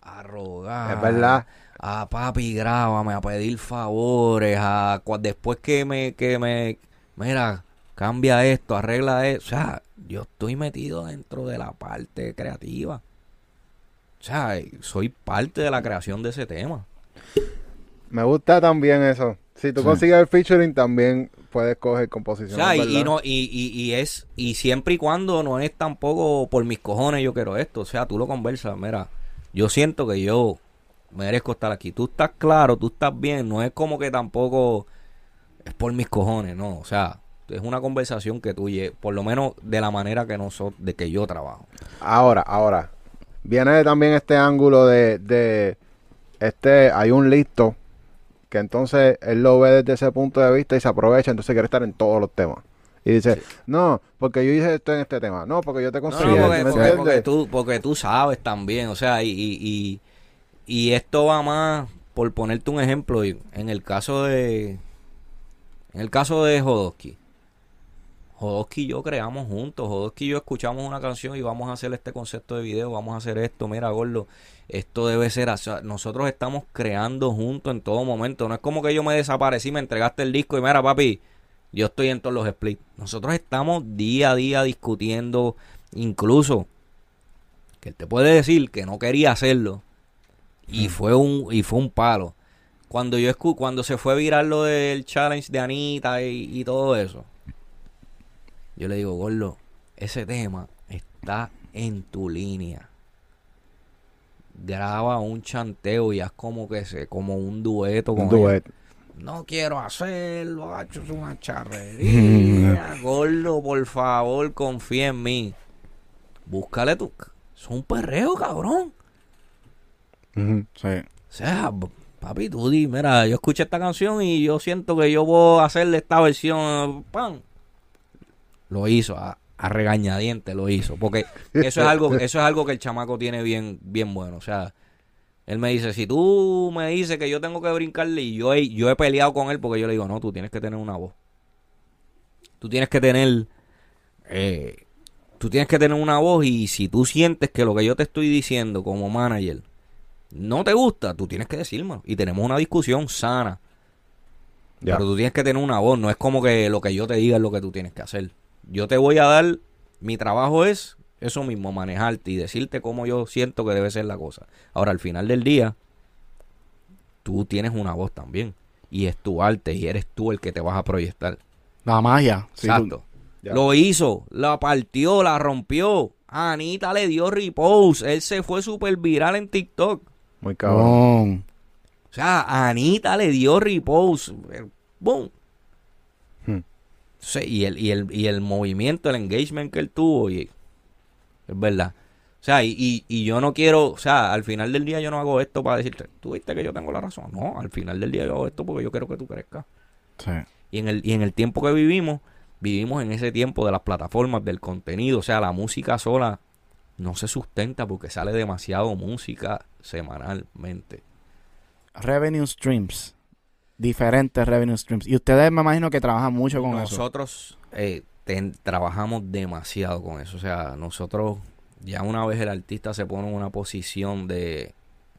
a rogar. Es verdad. A papi, grábame, a pedir favores, a después que me, que me, mira, cambia esto, arregla esto. O sea, yo estoy metido dentro de la parte creativa. O sea, soy parte de la creación de ese tema. Me gusta también eso. Si tú Sí. consigues el featuring, también puedes coger O composición. sea, y, ¿verdad? y no, y, y, y es, y siempre y cuando no es tampoco por mis cojones yo quiero esto. O sea, tú lo conversas, mira, yo siento que yo merezco estar aquí. Tú estás claro, tú estás bien, no es como que tampoco es por mis cojones, no. O sea, es una conversación que tú por lo menos de la manera que nosotros, de que yo trabajo. Ahora, ahora. Viene también este ángulo de, de este, hay un listo que entonces él lo ve desde ese punto de vista y se aprovecha, entonces quiere estar en todos los temas. Y dice, no, porque yo hice esto en este tema. No, porque yo te No, conseguí no, esto, porque, ¿me porque- tú, porque tú sabes también, o sea, y, y, y, y esto va más, por ponerte un ejemplo, y en el caso de, en el caso de Jodosky, Jodosky y yo creamos juntos, Jodosky y yo escuchamos una canción y vamos a hacer este concepto de video, vamos a hacer esto, mira Gordo, esto debe ser así. O sea, nosotros estamos creando juntos en todo momento, no es como que yo me desaparecí, me entregaste el disco y mira papi, yo estoy en todos los splits. Nosotros estamos día a día discutiendo, incluso que él te puede decir que no quería hacerlo y fue un y fue un palo. Cuando yo escu cuando se fue viral lo del challenge de Anita y, y todo eso, yo le digo, Gordo, ese tema está en tu línea. Graba un chanteo y haz como que se, como un dueto con Un él. duet. No quiero hacerlo, hacho, es una charrería. Gordo, por favor, confía en mí. Búscale tu. Es un perreo, cabrón. Sí. O sea, papi, tú di, mira, yo escuché esta canción y yo siento que yo voy a hacerle esta versión. ¡Pam! Lo hizo, a, a regañadiente lo hizo. Porque eso es algo, eso es algo que el chamaco tiene bien, bien bueno. O sea, él me dice, si tú me dices que yo tengo que brincarle y yo he, yo he peleado con él porque yo le digo, no, tú tienes que tener una voz. Tú tienes que tener, eh, tú tienes que tener una voz y si tú sientes que lo que yo te estoy diciendo como manager no te gusta, tú tienes que decírmelo. Y tenemos una discusión sana. Ya. Pero tú tienes que tener una voz. No es como que lo que yo te diga es lo que tú tienes que hacer. Yo te voy a dar. Mi trabajo es eso mismo, manejarte y decirte cómo yo siento que debe ser la cosa. Ahora, al final del día, tú tienes una voz también. Y es tu arte y eres tú el que te vas a proyectar. La magia. Sí, tú- Exacto. Lo hizo, la partió, la rompió. A Anita le dio repose. Él se fue súper viral en TikTok. Muy cabrón. O sea, a Anita le dio repose. ¡Boom! Y, el, y, el, y el movimiento, el engagement que él tuvo, y, es verdad. O sea, y, y, y yo no quiero, o sea, al final del día yo no hago esto para decirte, tú viste que yo tengo la razón. No, al final del día yo hago esto porque yo quiero que tú crezcas. Sí. Y en el, y en el tiempo que vivimos, vivimos en ese tiempo de las plataformas, del contenido. O sea, la música sola no se sustenta porque sale demasiado música semanalmente. Revenue streams. Diferentes revenue streams. Y ustedes me imagino que trabajan mucho con eso. Nosotros eh, trabajamos demasiado con eso. O sea, nosotros, ya una vez el artista se pone en una posición de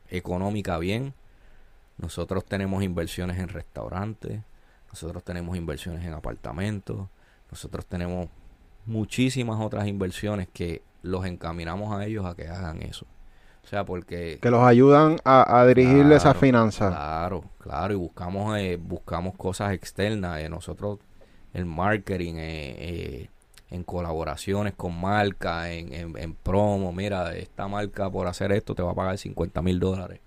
económica bien, nosotros tenemos inversiones en restaurantes, nosotros tenemos inversiones en apartamentos, nosotros tenemos muchísimas otras inversiones que los encaminamos a ellos a que hagan eso. O sea, porque... Que los ayudan a, a dirigirle esa Claro, finanza. Claro, claro, y buscamos eh, buscamos cosas externas. eh, nosotros, el marketing, eh, eh, en colaboraciones con marcas, en, en, en promo. Mira, esta marca por hacer esto te va a pagar 50 mil dólares.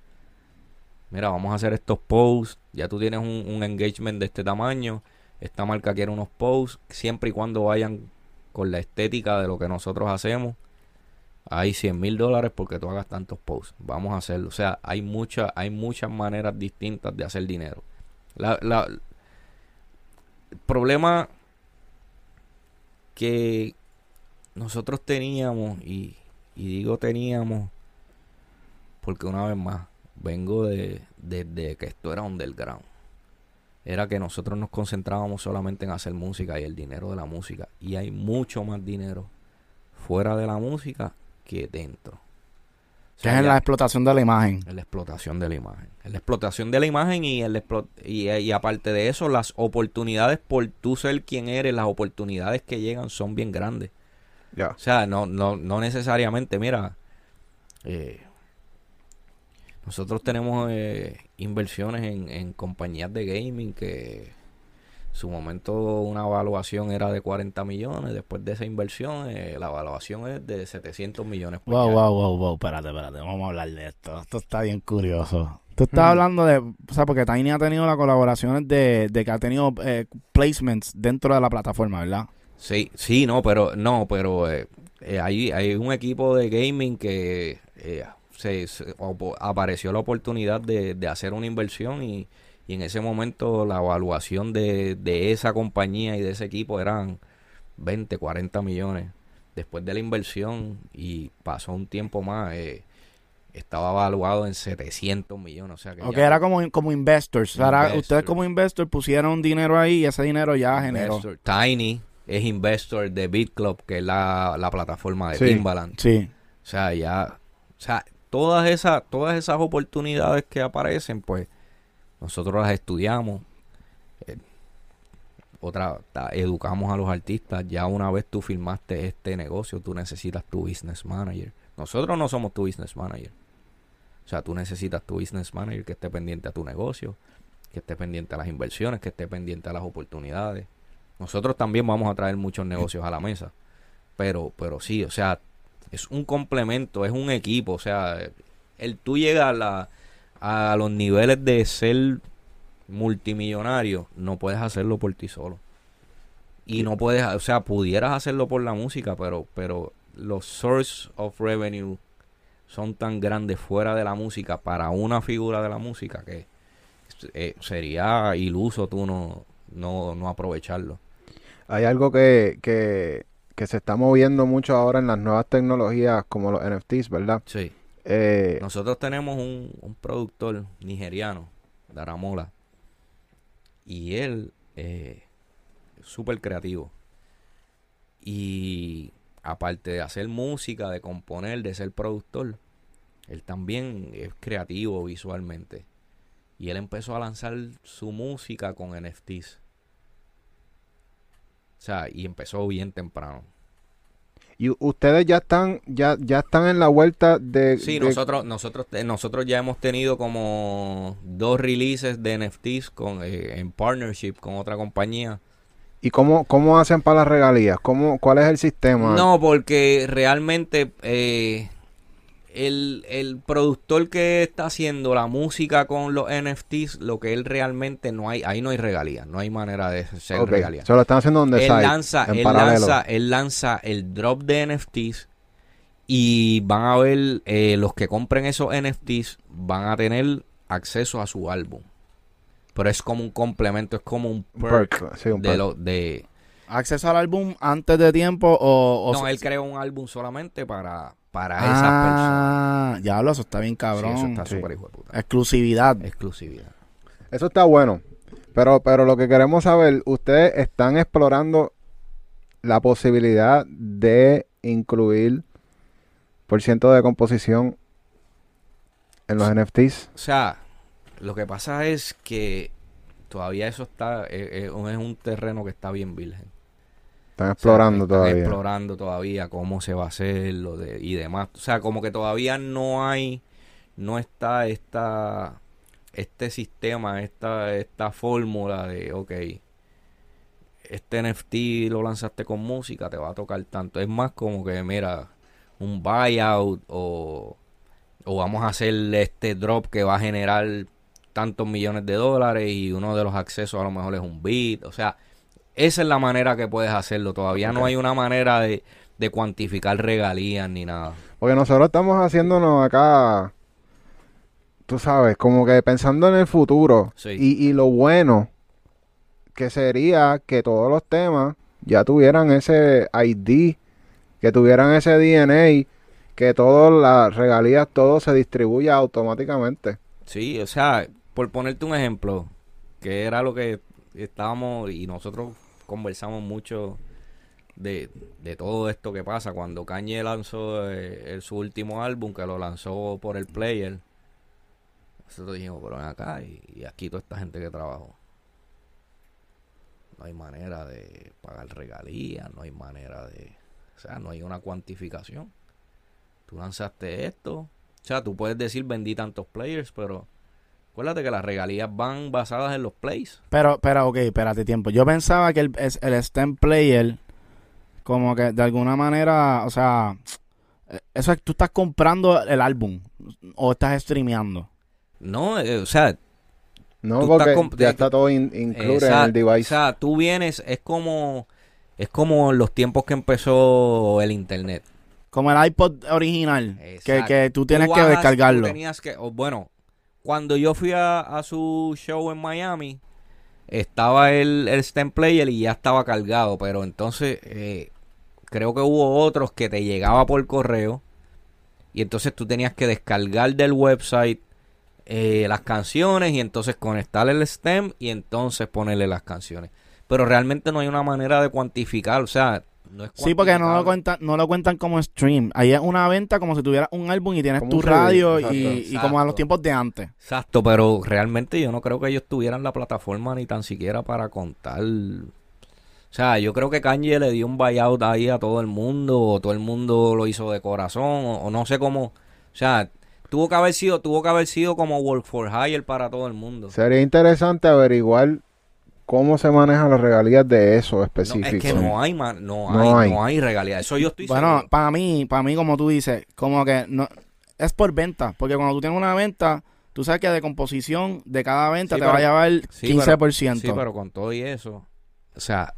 Mira, vamos a hacer estos posts. Ya tú tienes un, un engagement de este tamaño. Esta marca quiere unos posts, siempre y cuando vayan con la estética de lo que nosotros hacemos hay 100 mil dólares porque tú hagas tantos posts. Vamos a hacerlo. O sea, hay, mucha, hay muchas maneras distintas de hacer dinero. El problema que nosotros teníamos, y, digo teníamos, porque una vez más, vengo de, de que esto era underground. Era que nosotros nos concentrábamos solamente en hacer música y el dinero de la música. Y hay mucho más dinero fuera de la música que dentro. O sea, es la explotación de la imagen. en la explotación de la imagen. En la explotación de la imagen y, el explo- y, y aparte de eso, las oportunidades por tú ser quien eres, las oportunidades que llegan son bien grandes. Ya. O sea, no, no, no necesariamente, mira, eh, nosotros tenemos eh, inversiones en, en compañías de gaming que su momento una evaluación era de 40 millones, después de esa inversión eh, la evaluación es de 700 millones. Wow, ya- wow, wow, wow. Espérate, espérate. Vamos a hablar de esto. Esto está bien curioso. Tú estás Hmm. hablando de. O sea, porque Tiny ha tenido las colaboraciones de, de que ha tenido eh, placements dentro de la plataforma, ¿verdad? Sí, sí, no, pero no, pero eh, eh, hay, hay un equipo de gaming que eh, se, apareció la oportunidad de, de hacer una inversión y, y en ese momento la evaluación de, de esa compañía y de ese equipo eran 20, 40 millones. Después de la inversión y pasó un tiempo más, eh, estaba evaluado en 700 millones. O sea que O ya- que era como, como investors. Era- ustedes como investors pusieron dinero ahí y ese dinero ya generó. Investor. Tiny es investor de BitClub, que es la, la plataforma de Sí. Timbaland. Sí. O sea, ya, o sea, todas esas, todas esas oportunidades que aparecen, pues, nosotros las estudiamos. eh, otra, educamos a los artistas. Ya una vez tú firmaste este negocio, tú necesitas tu business manager. Nosotros no somos tu business manager. O sea, tú necesitas tu business manager que esté pendiente a tu negocio, que esté pendiente a las inversiones, que esté pendiente a las oportunidades. Nosotros también vamos a traer muchos negocios a la mesa. Pero, pero sí, o sea, es un complemento, es un equipo. O sea, el tú llegas a, la, a los niveles de ser multimillonario, no puedes hacerlo por ti solo. Y no puedes, o sea, pudieras hacerlo por la música, pero, pero los source of revenue son tan grandes fuera de la música para una figura de la música que eh, sería iluso tú no, no, no aprovecharlo. Hay algo que, que, que se está moviendo mucho ahora en las nuevas tecnologías como los NFTs, ¿verdad? Sí. Eh, Nosotros tenemos un, productor nigeriano, Daramola, y él eh, es súper creativo. Y aparte de hacer música, de componer, de ser productor, él también es creativo visualmente. Y él empezó a lanzar su música con NFTs. O sea, y empezó bien temprano. Y ustedes ya están, ya, ya están en la vuelta de, Sí, de- nosotros, nosotros, eh, nosotros ya hemos tenido como dos releases de NFTs con, eh, en partnership con otra compañía. ¿Y cómo, cómo hacen para las regalías? ¿Cómo, ¿Cuál es el sistema? No, porque realmente eh, el, el productor que está haciendo la música con los NFTs, lo que él realmente no hay, ahí no hay regalías, no hay manera de ser Ok, regalías. Se lo están haciendo donde él lanza, en él paralelo. lanza, él lanza el drop de NFTs y van a ver eh, los que compren esos NFTs van a tener acceso a su álbum. Pero es como un complemento, es como un perk, perk, sí, un de perk. lo de ¿Acceso al álbum antes de tiempo o...? o no, él creó un álbum solamente para para esas personas. Ah, diablo, eso está bien Sí, cabrón. eso está Sí. súper hijo de puta. Exclusividad. Exclusividad. Eso está bueno. Pero, pero lo que queremos saber, ustedes están explorando la posibilidad de incluir por ciento de composición en los NFTs. O sea, lo que pasa es que todavía eso está, eh, eh, es un terreno que está bien virgen. Están explorando están todavía. explorando todavía cómo se va a hacer lo de, y demás. O sea, como que todavía no hay, no está esta, este sistema, esta, esta fórmula de, ok, este NFT lo lanzaste con música, te va a tocar tanto. Es más como que, mira, un buyout o, o vamos a hacer este drop que va a generar tantos millones de dólares y uno de los accesos a lo mejor es un bit. O sea, esa es la manera que puedes hacerlo. Todavía no hay una manera de, de cuantificar regalías ni nada. Porque nosotros estamos haciéndonos acá, tú sabes, como que pensando en el futuro. Sí. Y, y lo bueno que sería que todos los temas ya tuvieran ese ID, que tuvieran ese DNA, que todas las regalías, todo se distribuya automáticamente. Sí, o sea, por ponerte un ejemplo, que era lo que estábamos y nosotros conversamos mucho de, de todo esto que pasa cuando Kanye lanzó eh, su último álbum, que lo lanzó por el player. Nosotros dijimos, pero ven acá, y, y aquí toda esta gente que trabajó. No hay manera de pagar regalías, no hay manera de... O sea, no hay una cuantificación. Tú lanzaste esto. O sea, tú puedes decir vendí tantos players, pero acuérdate que las regalías van basadas en los plays. Pero, pero, ok, espérate tiempo. Yo pensaba que el, el STEM Player, como que de alguna manera, o sea, eh, eso es, tú estás comprando el álbum o estás streameando. No, eh, o sea, No, porque ya está todo in- incluido en el device. O sea, tú vienes, es como, es como en los tiempos que empezó el internet. Como el iPod original, que, que tú tienes que bajas, descargarlo. tú tenías que, o bueno, cuando yo fui a, su show en Miami, estaba el, el stem player y ya estaba cargado, pero entonces eh, creo que hubo otros que te llegaba por correo y entonces tú tenías que descargar del website eh, las canciones y entonces conectar el stem y entonces ponerle las canciones. Pero realmente no hay una manera de cuantificar, o sea, no es Sí, porque no lo cuentan, no lo cuentan como stream. Ahí es una venta como si tuvieras un álbum y tienes Como tu radio exacto. y, y como a los tiempos de antes. Exacto, pero realmente yo no creo que ellos tuvieran la plataforma ni tan siquiera para contar. O sea, yo creo que Kanye le dio un buyout ahí a todo el mundo, o todo el mundo lo hizo de corazón, o, o no sé cómo. O sea, tuvo que haber sido, tuvo que haber sido como Work for Hire para todo el mundo. Sería interesante averiguar cómo se manejan las regalías de eso No, específico. es que no hay, man- no, No hay, no hay regalía. Eso yo estoy Bueno, seguro. para mí, para mí, como tú dices, como que no es por venta. Porque cuando tú tienes una venta, tú sabes que de composición de cada venta Sí, te va a pero- llevar sí, 15%. Sí, pero con todo y eso, o sea,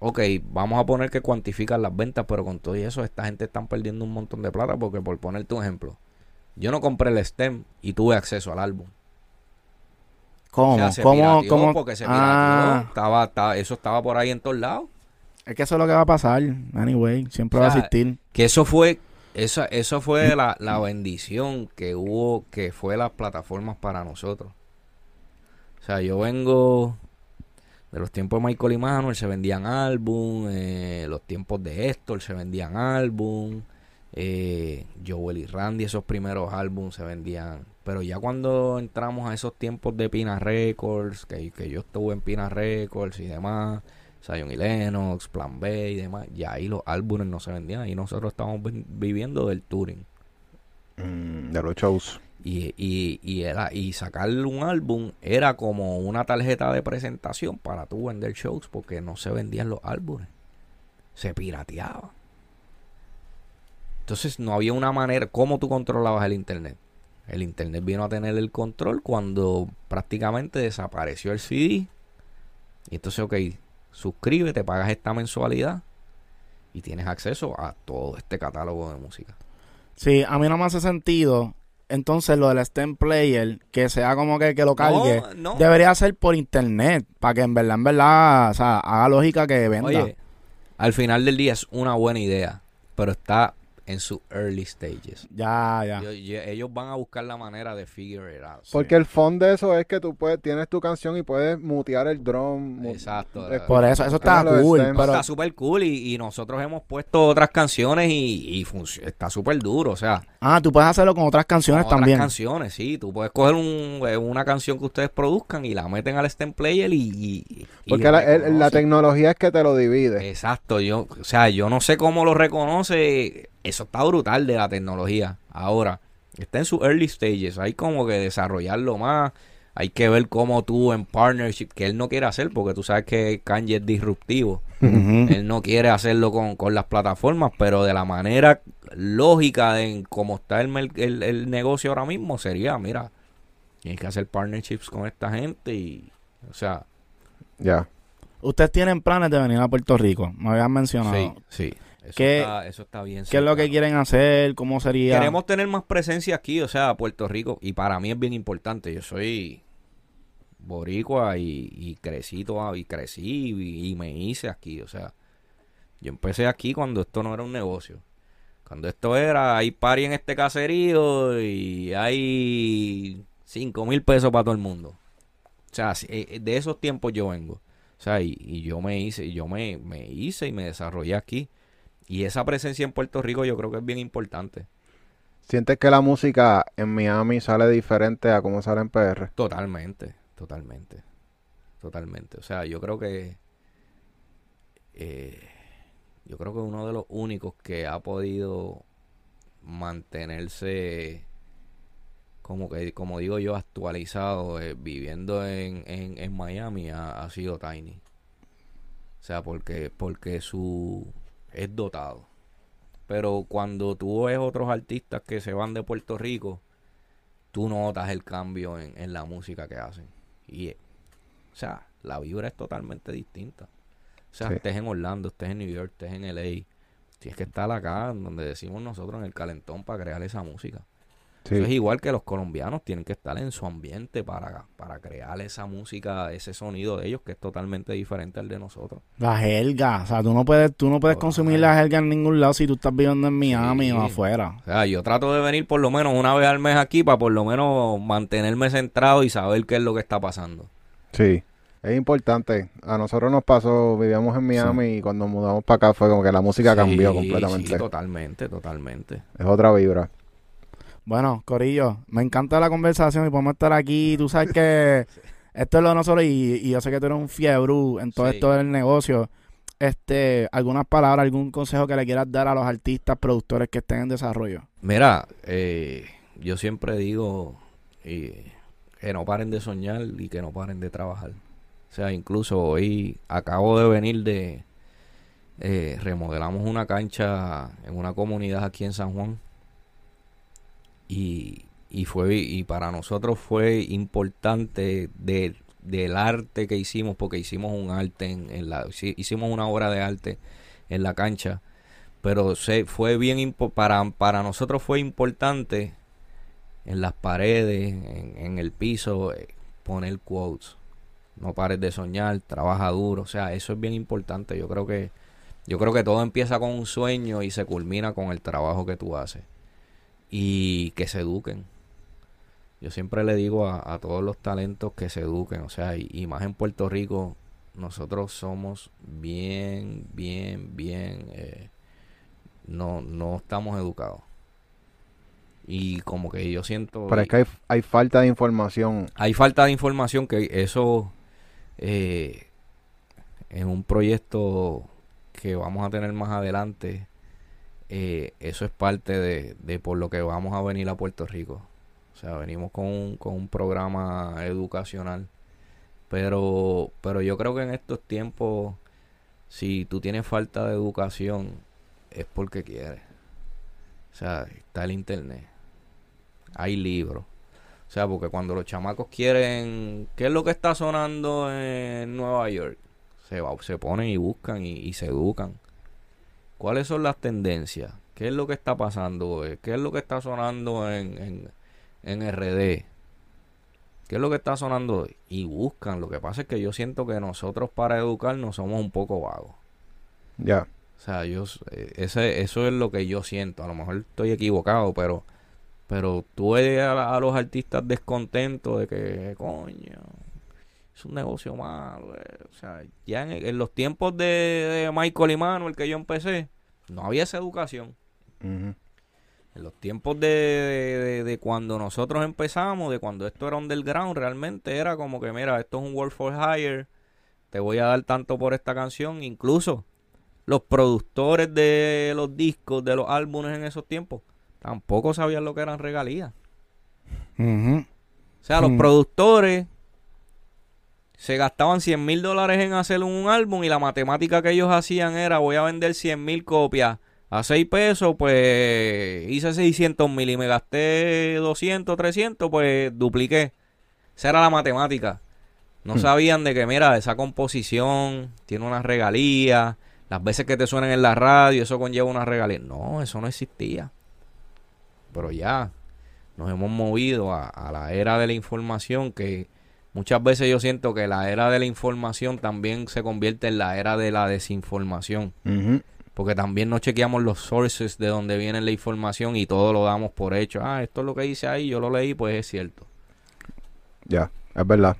ok, vamos a poner que cuantifican las ventas, pero con todo y eso, esta gente están perdiendo un montón de plata porque, por ponerte un ejemplo, yo no compré el STEM y tuve acceso al álbum. ¿Cómo? O sea, se ¿Cómo? pirateó ¿Cómo? porque se pirateó. Ah, Estaba, estaba- eso estaba por ahí en todos lados. es que eso es lo que va a pasar. Anyway, siempre va a existir. Que eso fue, esa, eso fue la, la bendición que hubo, que fue las plataformas para nosotros. O sea, yo vengo de los tiempos de Michael y Manuel, se vendían álbum, eh, los tiempos de Héctor se vendían álbum, eh, Joel y Randy, esos primeros álbumes se vendían. Pero ya cuando entramos a esos tiempos de Pina Records, que, que yo estuve en Pina Records y demás, Zion y Lennox, Plan B y demás, ya ahí los álbumes no se vendían y nosotros estábamos vi- viviendo del touring. Mm, de los shows. Y, y, y, era, y sacar un álbum era como una tarjeta de presentación para tú vender shows porque no se vendían los álbumes. Se pirateaba. Entonces no había una manera, ¿cómo tú controlabas el internet? El internet vino a tener el control cuando prácticamente desapareció el CD. Y entonces, ok, suscríbete, pagas esta mensualidad y tienes acceso a todo este catálogo de música. Sí, a mí no me hace sentido. Entonces, lo del STEM Player, que sea como que, que lo cargue, No, no. debería ser por internet. Para que en verdad, en verdad, o sea, haga lógica que venda. Oye, al final del día es una buena idea, pero está en sus early stages. Ya, ya. Ellos van a buscar la manera de figure it out. Porque el fondo de eso es que tú puedes, tienes tu canción y puedes mutear el drum. mu- Exacto. Por eso, eso está cool. Pero, está súper cool y, y nosotros hemos puesto otras canciones y, está súper duro, o sea, ah, tú puedes hacerlo con otras canciones otras también. canciones, sí, tú puedes coger un- eh, una canción que ustedes produzcan y la meten al stem player y, y- y Porque la, el- la tecnología es que te lo divide. Exacto, yo, o sea, yo no sé cómo lo reconoce, eso está brutal de la tecnología. Ahora, está en sus early stages, hay como que desarrollarlo más, hay que ver cómo tú en partnership, que él no quiere hacer, porque tú sabes que Kanye es disruptivo, él no quiere hacerlo con, con las plataformas, pero de la manera lógica de en cómo está el, el, el negocio ahora mismo sería, mira, tienes que hacer partnerships con esta gente y, o sea, Ya. Ustedes tienen planes de venir a Puerto Rico, me habían mencionado. sí, sí. Eso, ¿Qué- está, eso está bien. ¿Qué es lo que quieren hacer? ¿Cómo sería? Queremos tener más presencia aquí, o sea, Puerto Rico, y para mí es bien importante. Yo soy boricua y, y crecí toda- y crecí y, y me hice aquí, o sea, yo empecé aquí cuando esto no era un negocio. Cuando esto era, hay party en este caserío y hay cinco mil pesos para todo el mundo. O sea, eh, de esos tiempos yo vengo. O sea, y, y yo me hice, yo me, me hice y me desarrollé aquí. Y esa presencia en Puerto Rico yo creo que es bien importante. ¿Sientes que la música en Miami sale diferente a cómo sale en PR? Totalmente, totalmente, totalmente. O sea, yo creo que eh, yo creo que uno de los únicos que ha podido mantenerse como que como digo yo actualizado eh, viviendo en, en, en Miami ha, ha sido Tiny. O sea, porque porque su es dotado. Pero cuando tú ves otros artistas que se van de Puerto Rico, tú notas el cambio en, en la música que hacen. Y, eh, o sea, la vibra es totalmente distinta. O sea, Sí. estés en Orlando, estés en New York, estés en LA, tienes que estar acá, donde decimos nosotros, en el calentón, para crear esa música. Eso es Sí. igual que los colombianos tienen que estar en su ambiente para, para crear esa música, ese sonido de ellos que es totalmente diferente al de nosotros. La jerga. O sea, tú no puedes, tú no puedes consumir la jerga en ningún lado si tú estás viviendo en Miami Sí. o afuera. O sea, yo trato de venir por lo menos una vez al mes aquí para por lo menos mantenerme centrado y saber qué es lo que está pasando. Sí. Es importante. A nosotros nos pasó, vivíamos en Miami y cuando mudamos para acá fue como que la música cambió Sí, completamente. sí, totalmente, totalmente. Es otra vibra. Bueno, Corillo, me encanta la conversación y podemos estar aquí. Tú sabes que esto es lo de nosotros y, y yo sé que tú eres un fiebre en todo Sí. esto del negocio. Este, algunas palabras, algún consejo que le quieras dar a los artistas, productores que estén en desarrollo. Mira, eh, yo siempre digo eh, que no paren de soñar y que no paren de trabajar. O sea, incluso hoy acabo de venir de... eh, remodelamos una cancha en una comunidad aquí en San Juan. Y, y fue y para nosotros fue importante de, del arte que hicimos, porque hicimos un arte en, la... Hicimos una obra de arte en la cancha pero se, fue bien para, para nosotros fue importante en las paredes, en, en el piso, eh, poner quotes. No pares de soñar, trabaja duro, o sea, eso es bien importante. Yo creo que yo creo que todo empieza con un sueño y se culmina con el trabajo que tú haces. Y que se eduquen. Yo siempre le digo a, a todos los talentos que se eduquen, o sea, y, y más en Puerto Rico, nosotros somos bien, bien, bien eh, no, no estamos educados. Y como que yo siento... Pero es que hay, hay falta de información. hay falta de información que eso eh, en un proyecto que vamos a tener más adelante eh, eso es parte de, por lo que vamos a venir a Puerto Rico. O sea venimos con un, con un programa educacional. Pero pero yo creo que en estos tiempos si tú tienes falta de educación es porque quieres. O sea está el internet. Hay libros. O sea, porque cuando los chamacos quieren, ¿qué es lo que está sonando en Nueva York? Se, va- se ponen y buscan y, y se educan. ¿Cuáles son las tendencias? ¿Qué es lo que está pasando? eh? ¿Qué es lo que está sonando en, en, en RD? ¿Qué es lo que está sonando? Y buscan. Lo que pasa es que yo siento que nosotros para educarnos somos un poco vagos. Ya. O sea, yo, eh, ese, eso es lo que yo siento. A lo mejor estoy equivocado, pero, pero tú ves a, a los artistas descontentos de que, coño, es un negocio malo. eh. O sea, ya en, en los tiempos de, de Michael y Manuel que yo empecé, no había esa educación. En los tiempos de, de- cuando nosotros empezamos, de cuando esto era underground, realmente era como que, mira, esto es un work for hire, te voy a dar tanto por esta canción. Incluso los productores de los discos, de los álbumes en esos tiempos, tampoco sabían lo que eran regalías. O sea, los Mm. productores se gastaban 100 mil dólares en hacer un álbum y la matemática que ellos hacían era voy a vender 100 mil copias a 6 pesos, pues hice 600 mil y me gasté 200, 300, pues dupliqué. Esa era la matemática. No Hmm. sabían de que, mira, esa composición tiene una regalía, las veces que te suenan en la radio, eso conlleva una regalía. No, eso no existía. Pero ya, nos hemos movido a, a la era de la información que muchas veces yo siento que la era de la información también se convierte en la era de la desinformación porque también no chequeamos los sources de donde viene la información y todo lo damos por hecho ah esto es lo que dice ahí yo lo leí pues es cierto Ya, es verdad.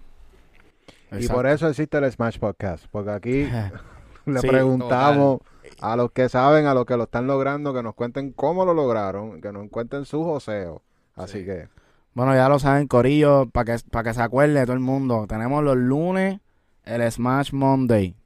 Y por eso existe el Smash Podcast, porque aquí le Sí, preguntamos a los que saben, a los que lo están logrando, que nos cuenten cómo lo lograron, que nos cuenten sus joseos. Así Sí. que, Bueno, ya lo saben, Corillo, para que, para que se acuerde todo el mundo. Tenemos los lunes el Smash Monday.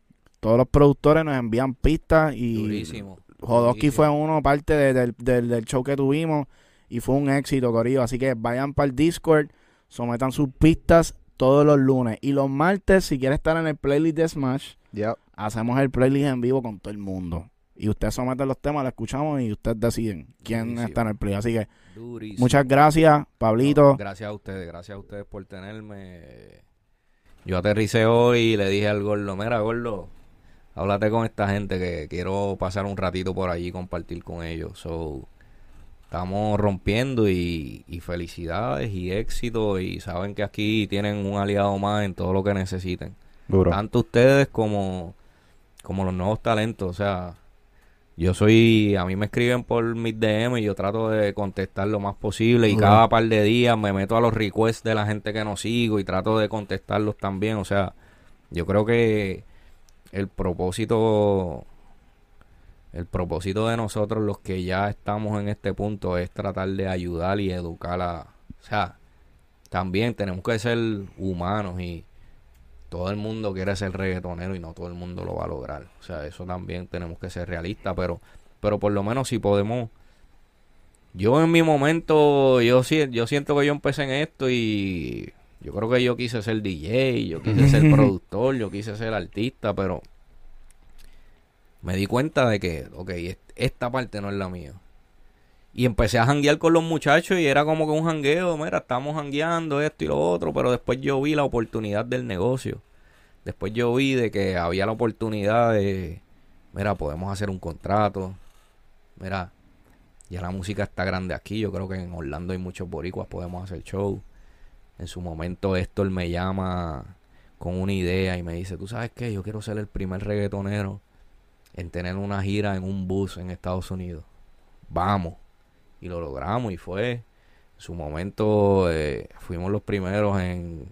Todos los productores nos envían pistas y durísimo Jodosky fue uno parte de- del, del- del show que tuvimos y fue un éxito, Corillo. Así que vayan para el Discord, sometan sus pistas todos los lunes. Y los martes, si quiere estar en el playlist de Smash, ya, hacemos el playlist en vivo con todo el mundo. Y ustedes someten los temas, lo escuchamos y ustedes deciden quién Durísimo. está en el playlist. Así que Durísimo. muchas gracias, Pablito. No, gracias a ustedes, gracias a ustedes por tenerme. Yo aterricé hoy y le dije al gordo, mira gordo, háblate con esta gente que quiero pasar un ratito por allí y compartir con ellos. So, estamos rompiendo y, y felicidades y éxito y saben que aquí tienen un aliado más en todo lo que necesiten. duro. Tanto ustedes como, como los nuevos talentos. O sea, yo soy, a mí me escriben por mis DM y yo trato de contestar lo más posible. Y cada par de días me meto a los requests de la gente que no sigo y trato de contestarlos también. O sea, yo creo que el propósito, el propósito de nosotros los que ya estamos en este punto es tratar de ayudar y educar a, o sea, también tenemos que ser humanos y todo el mundo quiere ser reggaetonero y no todo el mundo lo va a lograr. O sea, eso también tenemos que ser realistas, pero, pero por lo menos si podemos. Yo en mi momento, yo, yo siento que yo empecé en esto y yo creo que yo quise ser DJ, yo quise ser productor, yo quise ser artista, pero me di cuenta de que, ok, est- esta parte no es la mía. Y empecé a janguear con los muchachos y era como que un jangueo, mira, estamos jangueando esto y lo otro, pero después yo vi la oportunidad del negocio. Después yo vi de que había la oportunidad de, mira, podemos hacer un contrato. Mira, ya la música está grande aquí, yo creo que en Orlando hay muchos boricuas, podemos hacer show. En su momento Héctor me llama con una idea y me dice, tú sabes qué, yo quiero ser el primer reggaetonero en tener una gira en un bus en Estados Unidos. Vamos y lo logramos y fue en su momento eh, fuimos los primeros en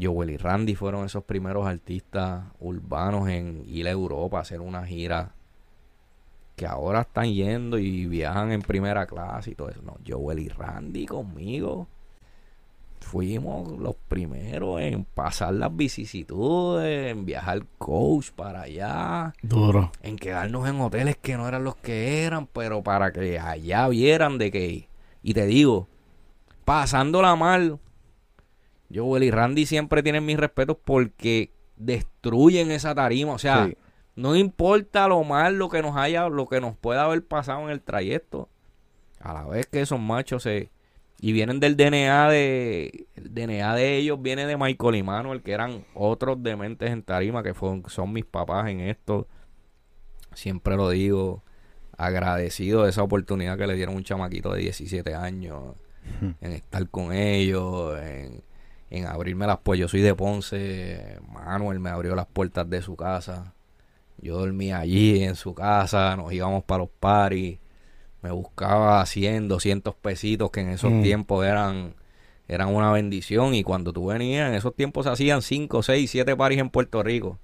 Joel y Randy fueron esos primeros artistas urbanos en ir a Europa a hacer una gira que ahora están yendo y viajan en primera clase y todo eso. No, Joel y Randy conmigo fuimos los primeros en pasar las vicisitudes, en viajar coach para allá Duro. en quedarnos en hoteles que no eran los que eran, pero para que allá vieran de que, y te digo, pasándola mal, Joel y Randy siempre tienen mis respetos porque destruyen esa tarima, o sea, Sí. no importa lo mal lo que nos haya, lo que nos pueda haber pasado en el trayecto, a la vez que esos machos se y vienen del DNA de el DNA de ellos viene de Michael y Manuel que eran otros dementes en tarima que fueron, son mis papás en esto. Siempre lo digo agradecido de esa oportunidad que le dieron un chamaquito de 17 años en estar con ellos en, en abrirme las puertas. Yo soy de Ponce Manuel me abrió las puertas de su casa. Yo dormía allí en su casa, nos íbamos para los paris, me buscaba 100, 200 pesitos que en esos Mm. tiempos eran eran una bendición y cuando tú venías, en esos tiempos se hacían 5, 6, 7 paris en Puerto Rico.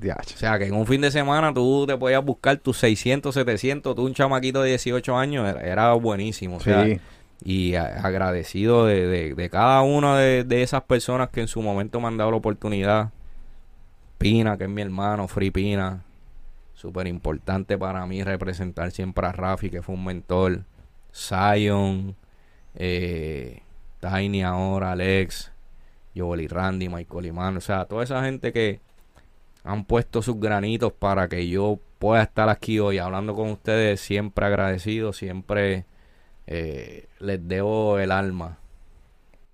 Diache. O sea, que en un fin de semana tú te podías buscar tus 600, 700, tú un chamaquito de 18 años, era, era buenísimo. O sea, Sí. y a- agradecido de, de- de cada una de, de esas personas que en su momento me han dado la oportunidad. Pina, que es mi hermano, Free Pina. Súper importante para mí representar siempre a Rafi, que fue un mentor. Zion, eh, Tiny ahora, Alex, Joel y Randy, Michael Iman. O sea, toda esa gente que han puesto sus granitos para que yo pueda estar aquí hoy hablando con ustedes. Siempre agradecido, siempre eh, les debo el alma.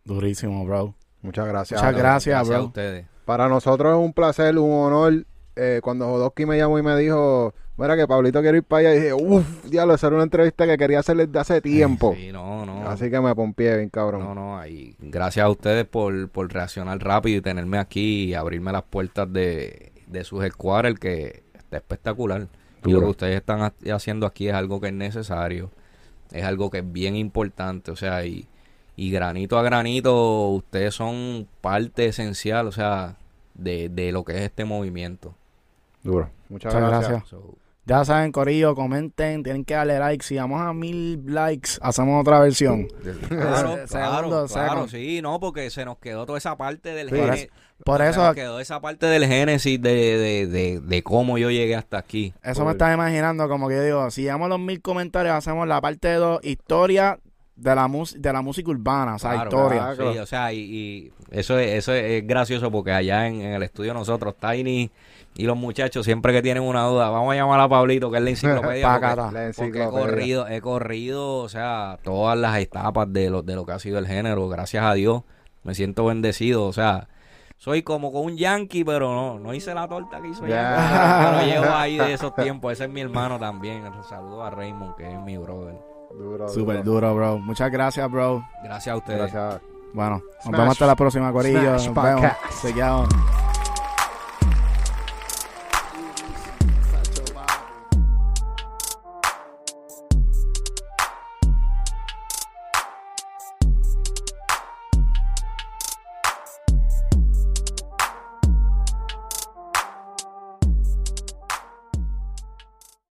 Durísimo, bro. Muchas gracias. Muchas gracias, Gracias a bro. ustedes. Para nosotros es un placer, un honor. Eh, cuando Jodosky me llamó y me dijo, mira que Pablito quiere ir para allá, dije, uff, diablo, esa era una entrevista que quería hacerle desde hace tiempo. Sí, no, no. Así que me pompié bien, cabrón. No, no, ahí. Gracias a ustedes por, por reaccionar rápido y tenerme aquí y abrirme las puertas de, de sus headquarters, que está espectacular. Y lo que ustedes están ha- haciendo aquí es algo que es necesario, es algo que es bien importante, o sea, y, y granito a granito, ustedes son parte esencial, o sea, de, de lo que es este movimiento. Duro. Muchas, Muchas gracias. gracias. So, Ya saben, Corillo, comenten, tienen que darle like. Si vamos a mil likes, hacemos otra versión. Claro, Segundo, claro, claro, sí, no, porque se nos quedó toda esa parte del Sí, gene- Por se eso, nos quedó esa parte del génesis de, de, de, de cómo yo llegué hasta aquí. eso me estaba imaginando, como que yo digo, si llegamos a los mil comentarios, hacemos la parte de dos, historia de la, mus- de la música urbana, o sea, Claro, historia. claro. Sí, o sea, y, y eso, es, eso es, es gracioso porque allá en, en el estudio nosotros, Tiny y los muchachos, siempre que tienen una duda, vamos a llamar a Pablito, que es la enciclopedia. Porque- La porque he enciclopedia. corrido, he corrido, o sea, todas las etapas de lo, de lo que ha sido el género, gracias a Dios, me siento bendecido, o sea, soy como con un yankee, pero no, no hice la torta que hizo Ya. Yankee, pero llevo ahí de esos tiempos, ese es mi hermano también, saludo a Raymond, que es mi brother, Duro, Súper duro. duro, bro. Muchas gracias, bro. gracias a ustedes. Gracias. Bueno, nos vemos hasta la próxima, Corillo. Smash Nos vemos.